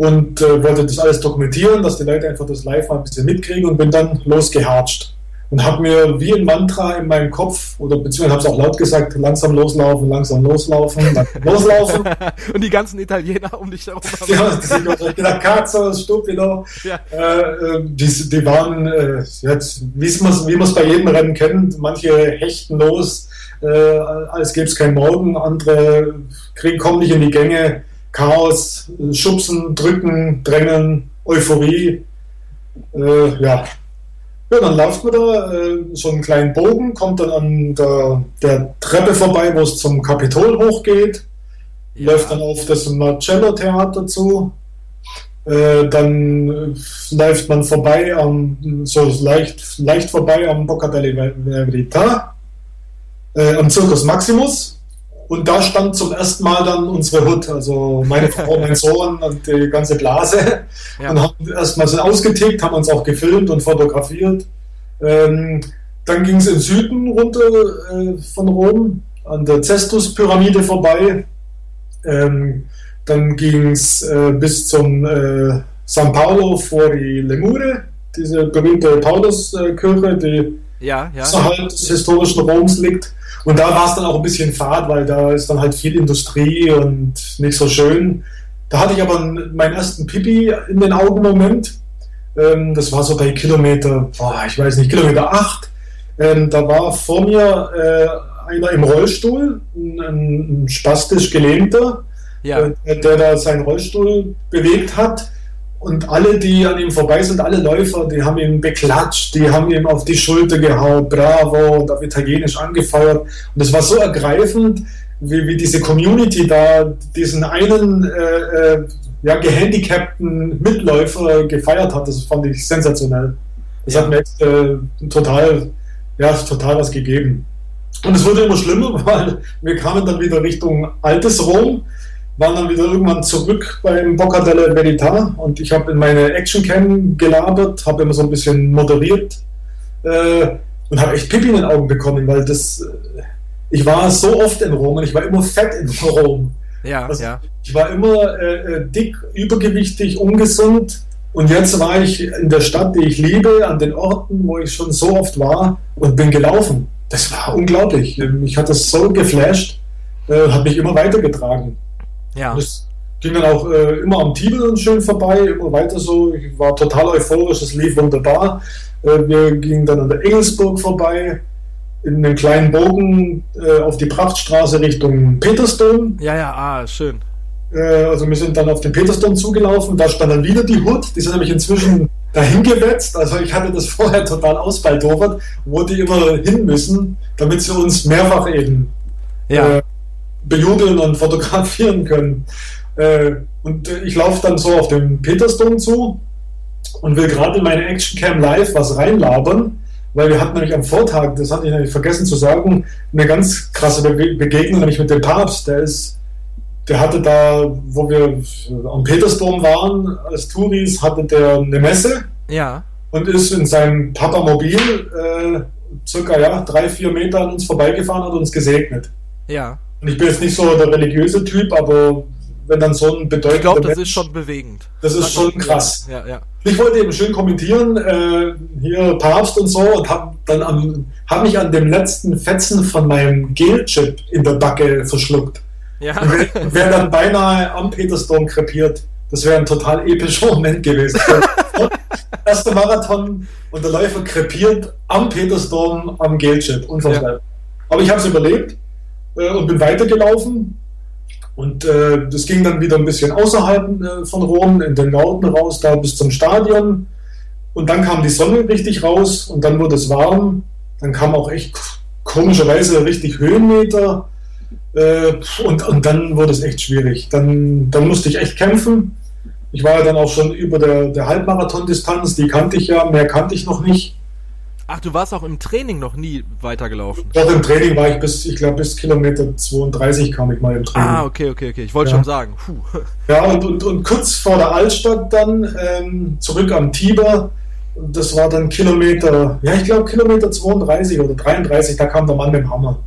und äh, wollte das alles dokumentieren, dass die Leute einfach das live mal ein bisschen mitkriegen und bin dann losgehatscht. Und habe mir wie ein Mantra in meinem Kopf, oder beziehungsweise habe es auch laut gesagt, langsam loslaufen, langsam loslaufen, langsam loslaufen. Und die ganzen Italiener um dich herum. Ja, genau Cazzo, Stupido. Ja. Äh, äh, die, die waren, äh, jetzt, wie man es bei jedem Rennen kennt, manche hechten los, äh, als gäbe es keinen Morgen, andere kriegen, kommen nicht in die Gänge, Chaos, Schubsen, Drücken, Drängen, Euphorie. Äh, ja. Ja, dann läuft man da äh, so einen kleinen Bogen, kommt dann an der, der Treppe vorbei, wo es zum Kapitol hochgeht Ja. läuft dann auf das Marcello-Theater zu. Äh, dann äh, läuft man vorbei am, so leicht, leicht vorbei am Bocca della Verità, äh, am Circus Maximus. Und da stand zum ersten Mal dann unsere Hut, also meine Frau, mein Sohn und die ganze Blase. Ja. Und haben erstmal so ausgetickt, haben uns auch gefilmt und fotografiert. Ähm, dann ging es in Süden runter äh, von Rom, an der Cestus-Pyramide vorbei. Ähm, dann ging es äh, bis zum äh, San Paolo fuori le Mure, diese berühmte Pauluskirche, die Ja, ja. außerhalb des historischen Roms liegt. Und da war es dann auch ein bisschen fad, weil da ist dann halt viel Industrie und nicht so schön. Da hatte ich aber meinen ersten Pipi in den Augen-Moment. Ähm, das war so bei Kilometer, boah, ich weiß nicht, Kilometer 8. Ähm, da war vor mir äh, einer im Rollstuhl, ein, ein spastisch Gelähmter, ja. äh, der da seinen Rollstuhl bewegt hat. Und alle, die an ihm vorbei sind, alle Läufer, die haben ihn beklatscht, die haben ihm auf die Schulter gehauen, bravo, und auf Italienisch angefeuert. Und es war so ergreifend, wie, wie diese Community da diesen einen äh, äh, ja, gehandicapten Mitläufer gefeiert hat. Das fand ich sensationell. Das hat mir echt äh, total, ja, total was gegeben. Und es wurde immer schlimmer, weil wir kamen dann wieder Richtung altes Rom, waren dann wieder irgendwann zurück beim Bocca della Verità und ich habe in meine Actioncam gelabert, habe immer so ein bisschen moderiert äh, und habe echt Pipi in den Augen bekommen, weil das, äh, ich war so oft in Rom und ich war immer fett in Rom. Ja, Also, ja. Ich war immer äh, äh, dick, übergewichtig, ungesund. Und jetzt war ich in der Stadt, die ich liebe, an den Orten, wo ich schon so oft war und bin gelaufen. Das war unglaublich. Mich hat das so geflasht, äh, hat mich immer weitergetragen. Ja. Das ging dann auch äh, immer am Tiber schön vorbei, immer weiter so. Ich war total euphorisch, es lief wunderbar. Äh, wir gingen dann an der Engelsburg vorbei, in einem kleinen Bogen äh, auf die Prachtstraße Richtung Petersdom. Ja, ja, ah, schön. Äh, also wir sind dann auf den Petersdom zugelaufen, da stand dann wieder die Hut, die sind nämlich inzwischen dahin gewetzt. Also ich hatte das vorher total ausbaldowert, wo die immer hin müssen, damit sie uns mehrfach eben Ja. Bejubeln und fotografieren können. Äh, und ich laufe dann so auf den Petersdom zu und will gerade in meine Actioncam live was reinlabern, weil wir hatten nämlich am Vortag, das hatte ich nämlich vergessen zu sagen, eine ganz krasse Be Begegnung, nämlich mit dem Papst. Der ist, der hatte da, wo wir am Petersdom waren, als Touris, hatte der eine Messe Ja. und ist in seinem Papamobil äh, circa ja, drei, vier Meter an uns vorbeigefahren und uns gesegnet. Ja. Und ich bin jetzt nicht so der religiöse Typ, aber wenn dann so ein bedeutender Ich glaube, das Mensch- ist schon bewegend. Das ist schon krass. Ja, ja. Ich wollte eben schön kommentieren, äh, hier Papst und so, und habe dann am, hab mich an dem letzten Fetzen von meinem Gelchip in der Backe verschluckt. Ja. Wäre wär dann beinahe am Petersdom krepiert. Das wäre ein total epischer Moment gewesen. Erster Marathon und der Läufer krepiert am Petersdom am Gelchip. Unvorstellbar. Aber ich habe es überlebt äh, und bin weitergelaufen. Und äh, das ging dann wieder ein bisschen außerhalb äh, von Rom, in den Norden raus, da bis zum Stadion. Und dann kam die Sonne richtig raus und dann wurde es warm. Dann kam auch echt komischerweise richtig Höhenmeter. Äh, und, und dann wurde es echt schwierig. Dann, dann musste ich echt kämpfen. Ich war ja dann auch schon über der, der Halbmarathon-Distanz, die kannte ich ja, mehr kannte ich noch nicht. Ach, du warst auch im Training noch nie weitergelaufen. Dort im Training war ich bis, ich glaube, bis Kilometer 32 kam ich mal im Training. Ah, okay, okay, okay. Ich wollte Ja. schon sagen. Puh. Ja, und, und, und kurz vor der Altstadt dann ähm, zurück am Tiber. Das war dann Kilometer, ja, ich glaube Kilometer 32 oder 33, da kam der Mann mit dem Hammer.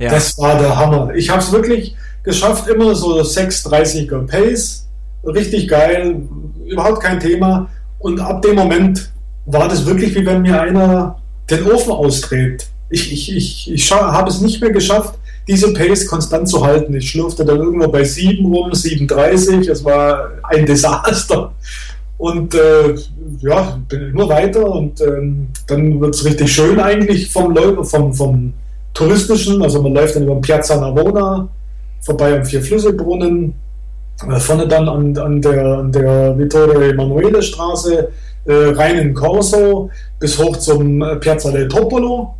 Ja. Das war der Hammer. Ich habe es wirklich geschafft, immer so 6,30er Pace. Richtig geil, überhaupt kein Thema. Und ab dem Moment war das wirklich, wie wenn mir einer den Ofen ausdreht. Ich, ich, ich, ich habe es nicht mehr geschafft, diese Pace konstant zu halten. Ich schlurfte dann irgendwo bei 7 rum, 7,30. Es war ein Desaster. Und äh, ja, bin immer weiter und ähm, dann wird es richtig schön eigentlich vom, vom, vom touristischen. Also man läuft dann über Piazza Navona, vorbei am Vier-Flüsse-Brunnen, äh, vorne dann an, an der, an der Vittorio Emanuele Straße, äh, rein in Corso, bis hoch zum äh, Piazza del Popolo.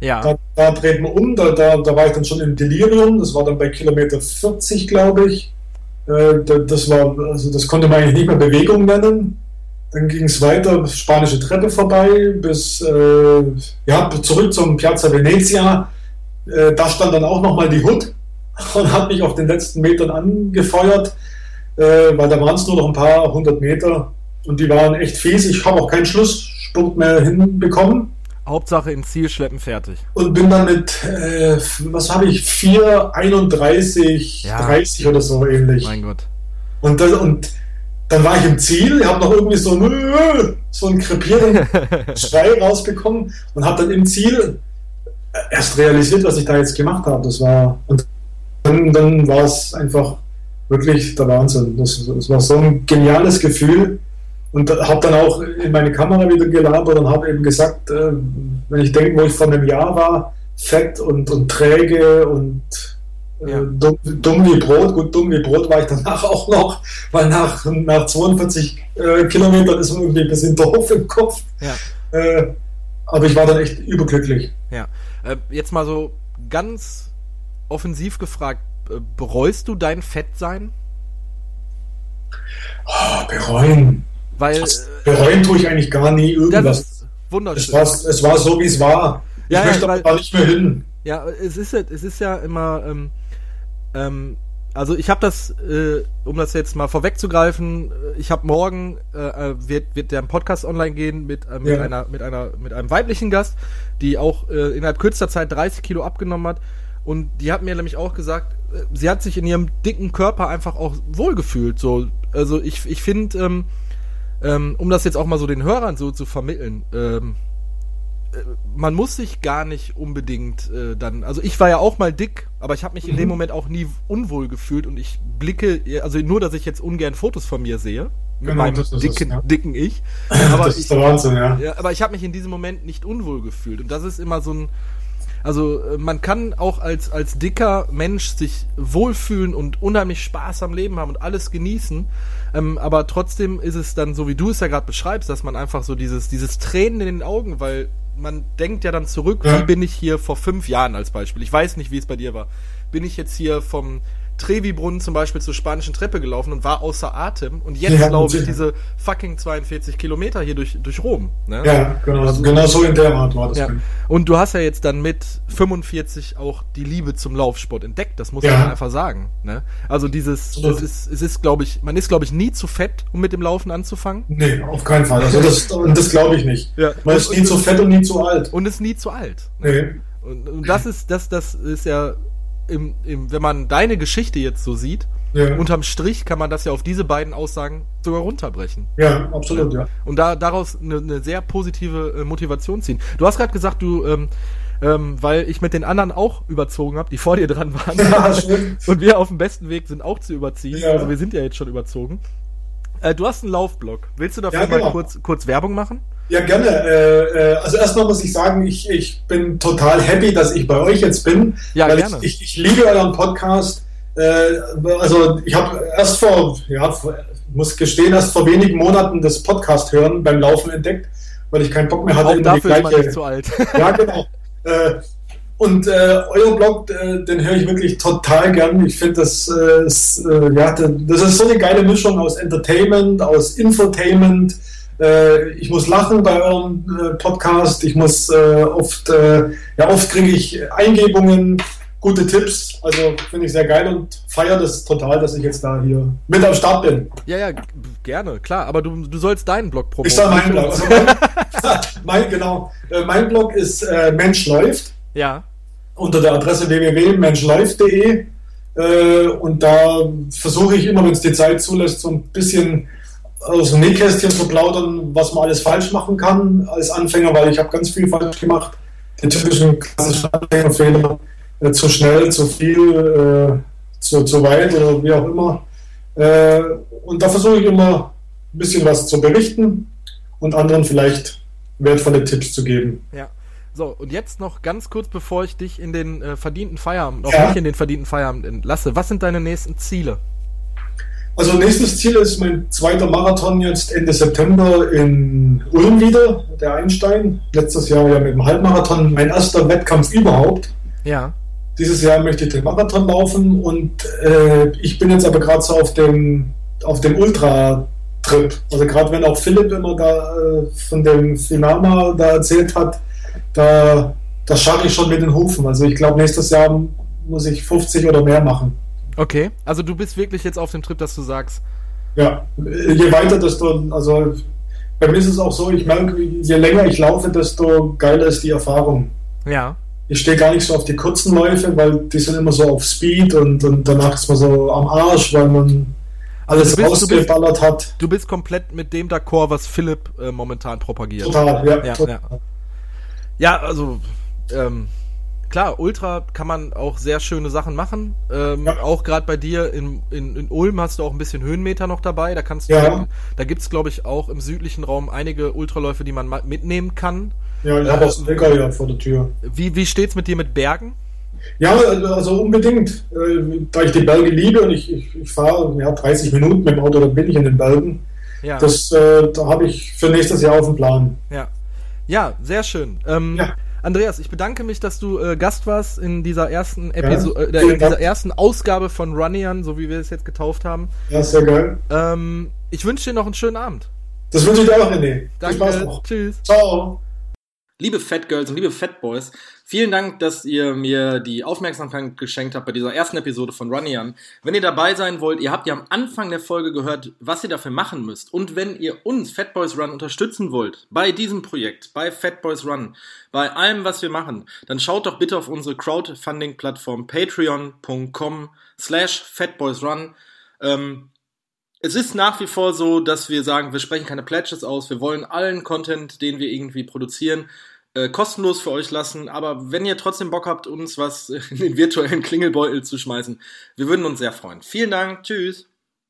Ja. Da, da dreht man um, da, da, da war ich dann schon im Delirium, das war dann bei Kilometer 40, glaube ich. Äh, da- das war, also das konnte man eigentlich nicht mehr Bewegung nennen. Dann ging es weiter, spanische Treppe vorbei, bis äh, ja, zurück zum Piazza Venezia. Äh, da stand dann auch nochmal die Hood und hat mich auf den letzten Metern angefeuert, äh, weil da waren es nur noch ein paar hundert Meter und die waren echt fies. Ich habe auch keinen Schlussspurt mehr hinbekommen Hauptsache im Ziel schleppen fertig. und bin dann mit, äh, was habe ich, 4, 31, Ja. 30 oder so ähnlich. Mein Gott. Und, dann, und dann war ich im Ziel, ich habe noch irgendwie so, so einen krepierenden Schrei rausbekommen und habe dann im Ziel erst realisiert, was ich da jetzt gemacht habe. Das war, und dann, dann war es einfach wirklich der Wahnsinn. Das, das war so ein geniales Gefühl. Und habe dann auch in meine Kamera wieder gelabert und habe eben gesagt, äh, wenn ich denke, wo ich vor einem Jahr war, fett und, und träge und äh, Ja. dumm, dumm wie Brot. Gut, dumm wie Brot war ich danach auch noch, weil nach, nach 42 äh, Kilometern ist man irgendwie ein bisschen doof im Kopf. Ja. Äh, aber ich war dann echt überglücklich. Ja. Äh, jetzt mal so ganz offensiv gefragt, äh, bereust du dein Fettsein? Oh, bereuen. Weil äh, Bereuen tue ich eigentlich gar nie irgendwas. ist Es wunderschön. war, es war so, wie es war. Ich Ja, ja, möchte weil- aber nicht mehr hin. Ja, es ist ja, es ist ja immer, ähm, ähm, also ich habe das, äh, um das jetzt mal vorwegzugreifen, äh, ich habe morgen äh, äh, wird wird der Podcast online gehen mit äh, mit Ja. einer mit einer mit einem weiblichen Gast, die auch innerhalb kürzester Zeit 30 Kilo abgenommen hat und die hat mir nämlich auch gesagt, sie hat sich in ihrem dicken Körper einfach auch wohlgefühlt. So, also ich ich finde, ähm, ähm, um das jetzt auch mal so den Hörern so zu vermitteln. Ähm, man muss sich gar nicht unbedingt äh, dann. Also ich war ja auch mal dick, aber ich habe mich in dem Moment auch nie unwohl gefühlt und ich blicke, also nur, dass ich jetzt ungern Fotos von mir sehe. Mit Genau, meinem ist es, dicken, ja. dicken Ich. Aber das ich, ist der Wahnsinn, ja. ja, aber ich habe mich in diesem Moment nicht unwohl gefühlt. Und das ist immer so ein. Also äh, man kann auch als, als dicker Mensch sich wohlfühlen und unheimlich Spaß am Leben haben und alles genießen. Ähm, aber trotzdem ist es dann so, wie du es ja gerade beschreibst, dass man einfach so dieses, dieses Tränen in den Augen, weil man denkt ja dann zurück, Ja. wie bin ich hier vor fünf Jahren als Beispiel. Ich weiß nicht, wie es bei dir war. Bin ich jetzt hier vom Trevi-Brunnen zum Beispiel zur spanischen Treppe gelaufen und war außer Atem und jetzt Ja, laufe ich diese fucking 42 Kilometer hier durch, durch Rom. Ne? Ja, genau, genau so in der Art war das. Ja. Und du hast ja jetzt dann mit 45 auch die Liebe zum Laufsport entdeckt, das muss Ja. man einfach sagen. Ne? Also dieses, Absolut. es ist, es ist glaube ich, man ist glaube ich nie zu fett, um mit dem Laufen anzufangen. Nee, auf keinen Fall. Also das, und das glaube ich nicht. Ja. Man ist nie zu fett und nie zu alt. Und ist nie zu alt. Nee. Und, und das ist, das, das ist ja, im, im, wenn man deine Geschichte jetzt so sieht, Ja. unterm Strich kann man das ja auf diese beiden Aussagen sogar runterbrechen. ja, absolut, ja. Und da daraus eine, eine sehr positive äh, Motivation ziehen. Du hast gerade gesagt, du, ähm, ähm, weil ich mit den anderen auch überzogen habe, die vor dir dran waren. Ja, und wir auf dem besten Weg sind auch zu überziehen. Ja. Also wir sind ja jetzt schon überzogen. Äh, du hast einen Laufblog. Willst du dafür Ja, genau. mal kurz, kurz Werbung machen? Ja, gerne. Äh, äh, also erstmal muss ich sagen, ich, ich bin total happy, dass ich bei euch jetzt bin. Ja, weil gerne. Ich, ich, ich liebe euren Podcast. Äh, also ich habe erst vor, ja, muss gestehen, erst vor wenigen Monaten das Podcast hören beim Laufen entdeckt, weil ich keinen Bock mehr hatte. Auch dafür ist man nicht zu alt. Ja, genau. Und äh, euer Blog, äh, den höre ich wirklich total gern. Ich finde, das, äh, ist, äh, ja, das ist so eine geile Mischung aus Entertainment, aus Infotainment. Äh, ich muss lachen bei eurem äh, Podcast. Ich muss äh, oft, äh, ja, oft kriege ich Eingebungen, gute Tipps. Also finde ich sehr geil und feiere das total, dass ich jetzt da hier mit am Start bin. ja, ja, gerne, klar. Aber du, du sollst deinen Blog promoten. Ich sage mein nicht Blog. Also mein, mein, genau. Äh, mein Blog ist äh, Mensch läuft. Ja, unter der Adresse www.menschläuft.de und da versuche ich immer, wenn es die Zeit zulässt, so ein bisschen aus dem Nähkästchen zu plaudern, was man alles falsch machen kann als Anfänger, weil ich habe ganz viel falsch gemacht. Die typischen klassischen Anfängerfehler, äh, zu schnell, zu viel, äh, zu, zu weit oder wie auch immer. Äh, und da versuche ich immer ein bisschen was zu berichten und anderen vielleicht wertvolle Tipps zu geben. ja. So, und jetzt noch ganz kurz, bevor ich dich in den äh, verdienten Feierabend, auch Ja. nicht in den verdienten Feierabend entlasse. Was sind deine nächsten Ziele? Also nächstes Ziel ist mein zweiter Marathon jetzt Ende September in Ulm wieder, der Einstein. Letztes Jahr ja mit dem Halbmarathon mein erster Wettkampf überhaupt. Ja. Dieses Jahr möchte ich den Marathon laufen und äh, ich bin jetzt aber gerade so auf dem auf dem Ultra-Trip. Also gerade wenn auch Philipp immer da äh, von dem Finama da erzählt hat, da, da scharre ich schon mit den Hufen. Also ich glaube nächstes Jahr muss ich 50 oder mehr machen. Okay. Also du bist wirklich jetzt auf dem Trip, dass du sagst, Ja, je weiter, desto, also bei mir ist es auch so, ich merke, je länger ich laufe, desto geiler ist die Erfahrung. ja. Ich stehe gar nicht so auf die kurzen Läufe, weil die sind immer so auf Speed und, und danach ist man so am Arsch, weil man alles Also bist- du bist- rausgeballert hat. Du bist komplett mit dem d'accord, was Philipp äh, momentan propagiert. Total, ja. Ja, total. ja. Ja, also ähm, klar, Ultra kann man auch sehr schöne Sachen machen. Ähm, Ja. Auch gerade bei dir in, in, in Ulm hast du auch ein bisschen Höhenmeter noch dabei. Da kannst du, Ja. da gibt's glaube ich auch im südlichen Raum einige Ultraläufe, die man ma- mitnehmen kann. Ja, ich habe auch Sticker ja vor der Tür. Wie, wie steht's mit dir mit Bergen? Ja, also unbedingt. Äh, Da ich die Berge liebe und ich, ich, ich fahre ja, 30 Minuten mit dem Auto, dann bin ich in den Bergen. Ja, Das äh, da habe ich für nächstes Jahr auf dem Plan. ja. ja sehr schön. Ähm, Ja. Andreas, ich bedanke mich, dass du äh, Gast warst in dieser ersten Episode, äh, vielen in dieser ersten Ausgabe von Runnian, so wie wir es jetzt getauft haben. Ja, sehr geil. Ähm, ich wünsche dir noch einen schönen Abend. Das wünsche ich dir auch, René. Danke. noch. Tschüss. Ciao. Liebe Fat Girls und liebe Fat Boys, vielen Dank, dass ihr mir die Aufmerksamkeit geschenkt habt bei dieser ersten Episode von Runnian. Wenn ihr dabei sein wollt, ihr habt ja am Anfang der Folge gehört, was ihr dafür machen müsst. Und wenn ihr uns Fat Boys Run unterstützen wollt, bei diesem Projekt, bei Fat Boys Run, bei allem, was wir machen, dann schaut doch bitte auf unsere Crowdfunding-Plattform patreon.com slash fatboysrun. Ähm, es ist nach wie vor so, dass wir sagen, wir sprechen keine Pledges aus, wir wollen allen Content, den wir irgendwie produzieren, äh, kostenlos für euch lassen. Aber wenn ihr trotzdem Bock habt, uns was in den virtuellen Klingelbeutel zu schmeißen, wir würden uns sehr freuen. Vielen Dank, tschüss.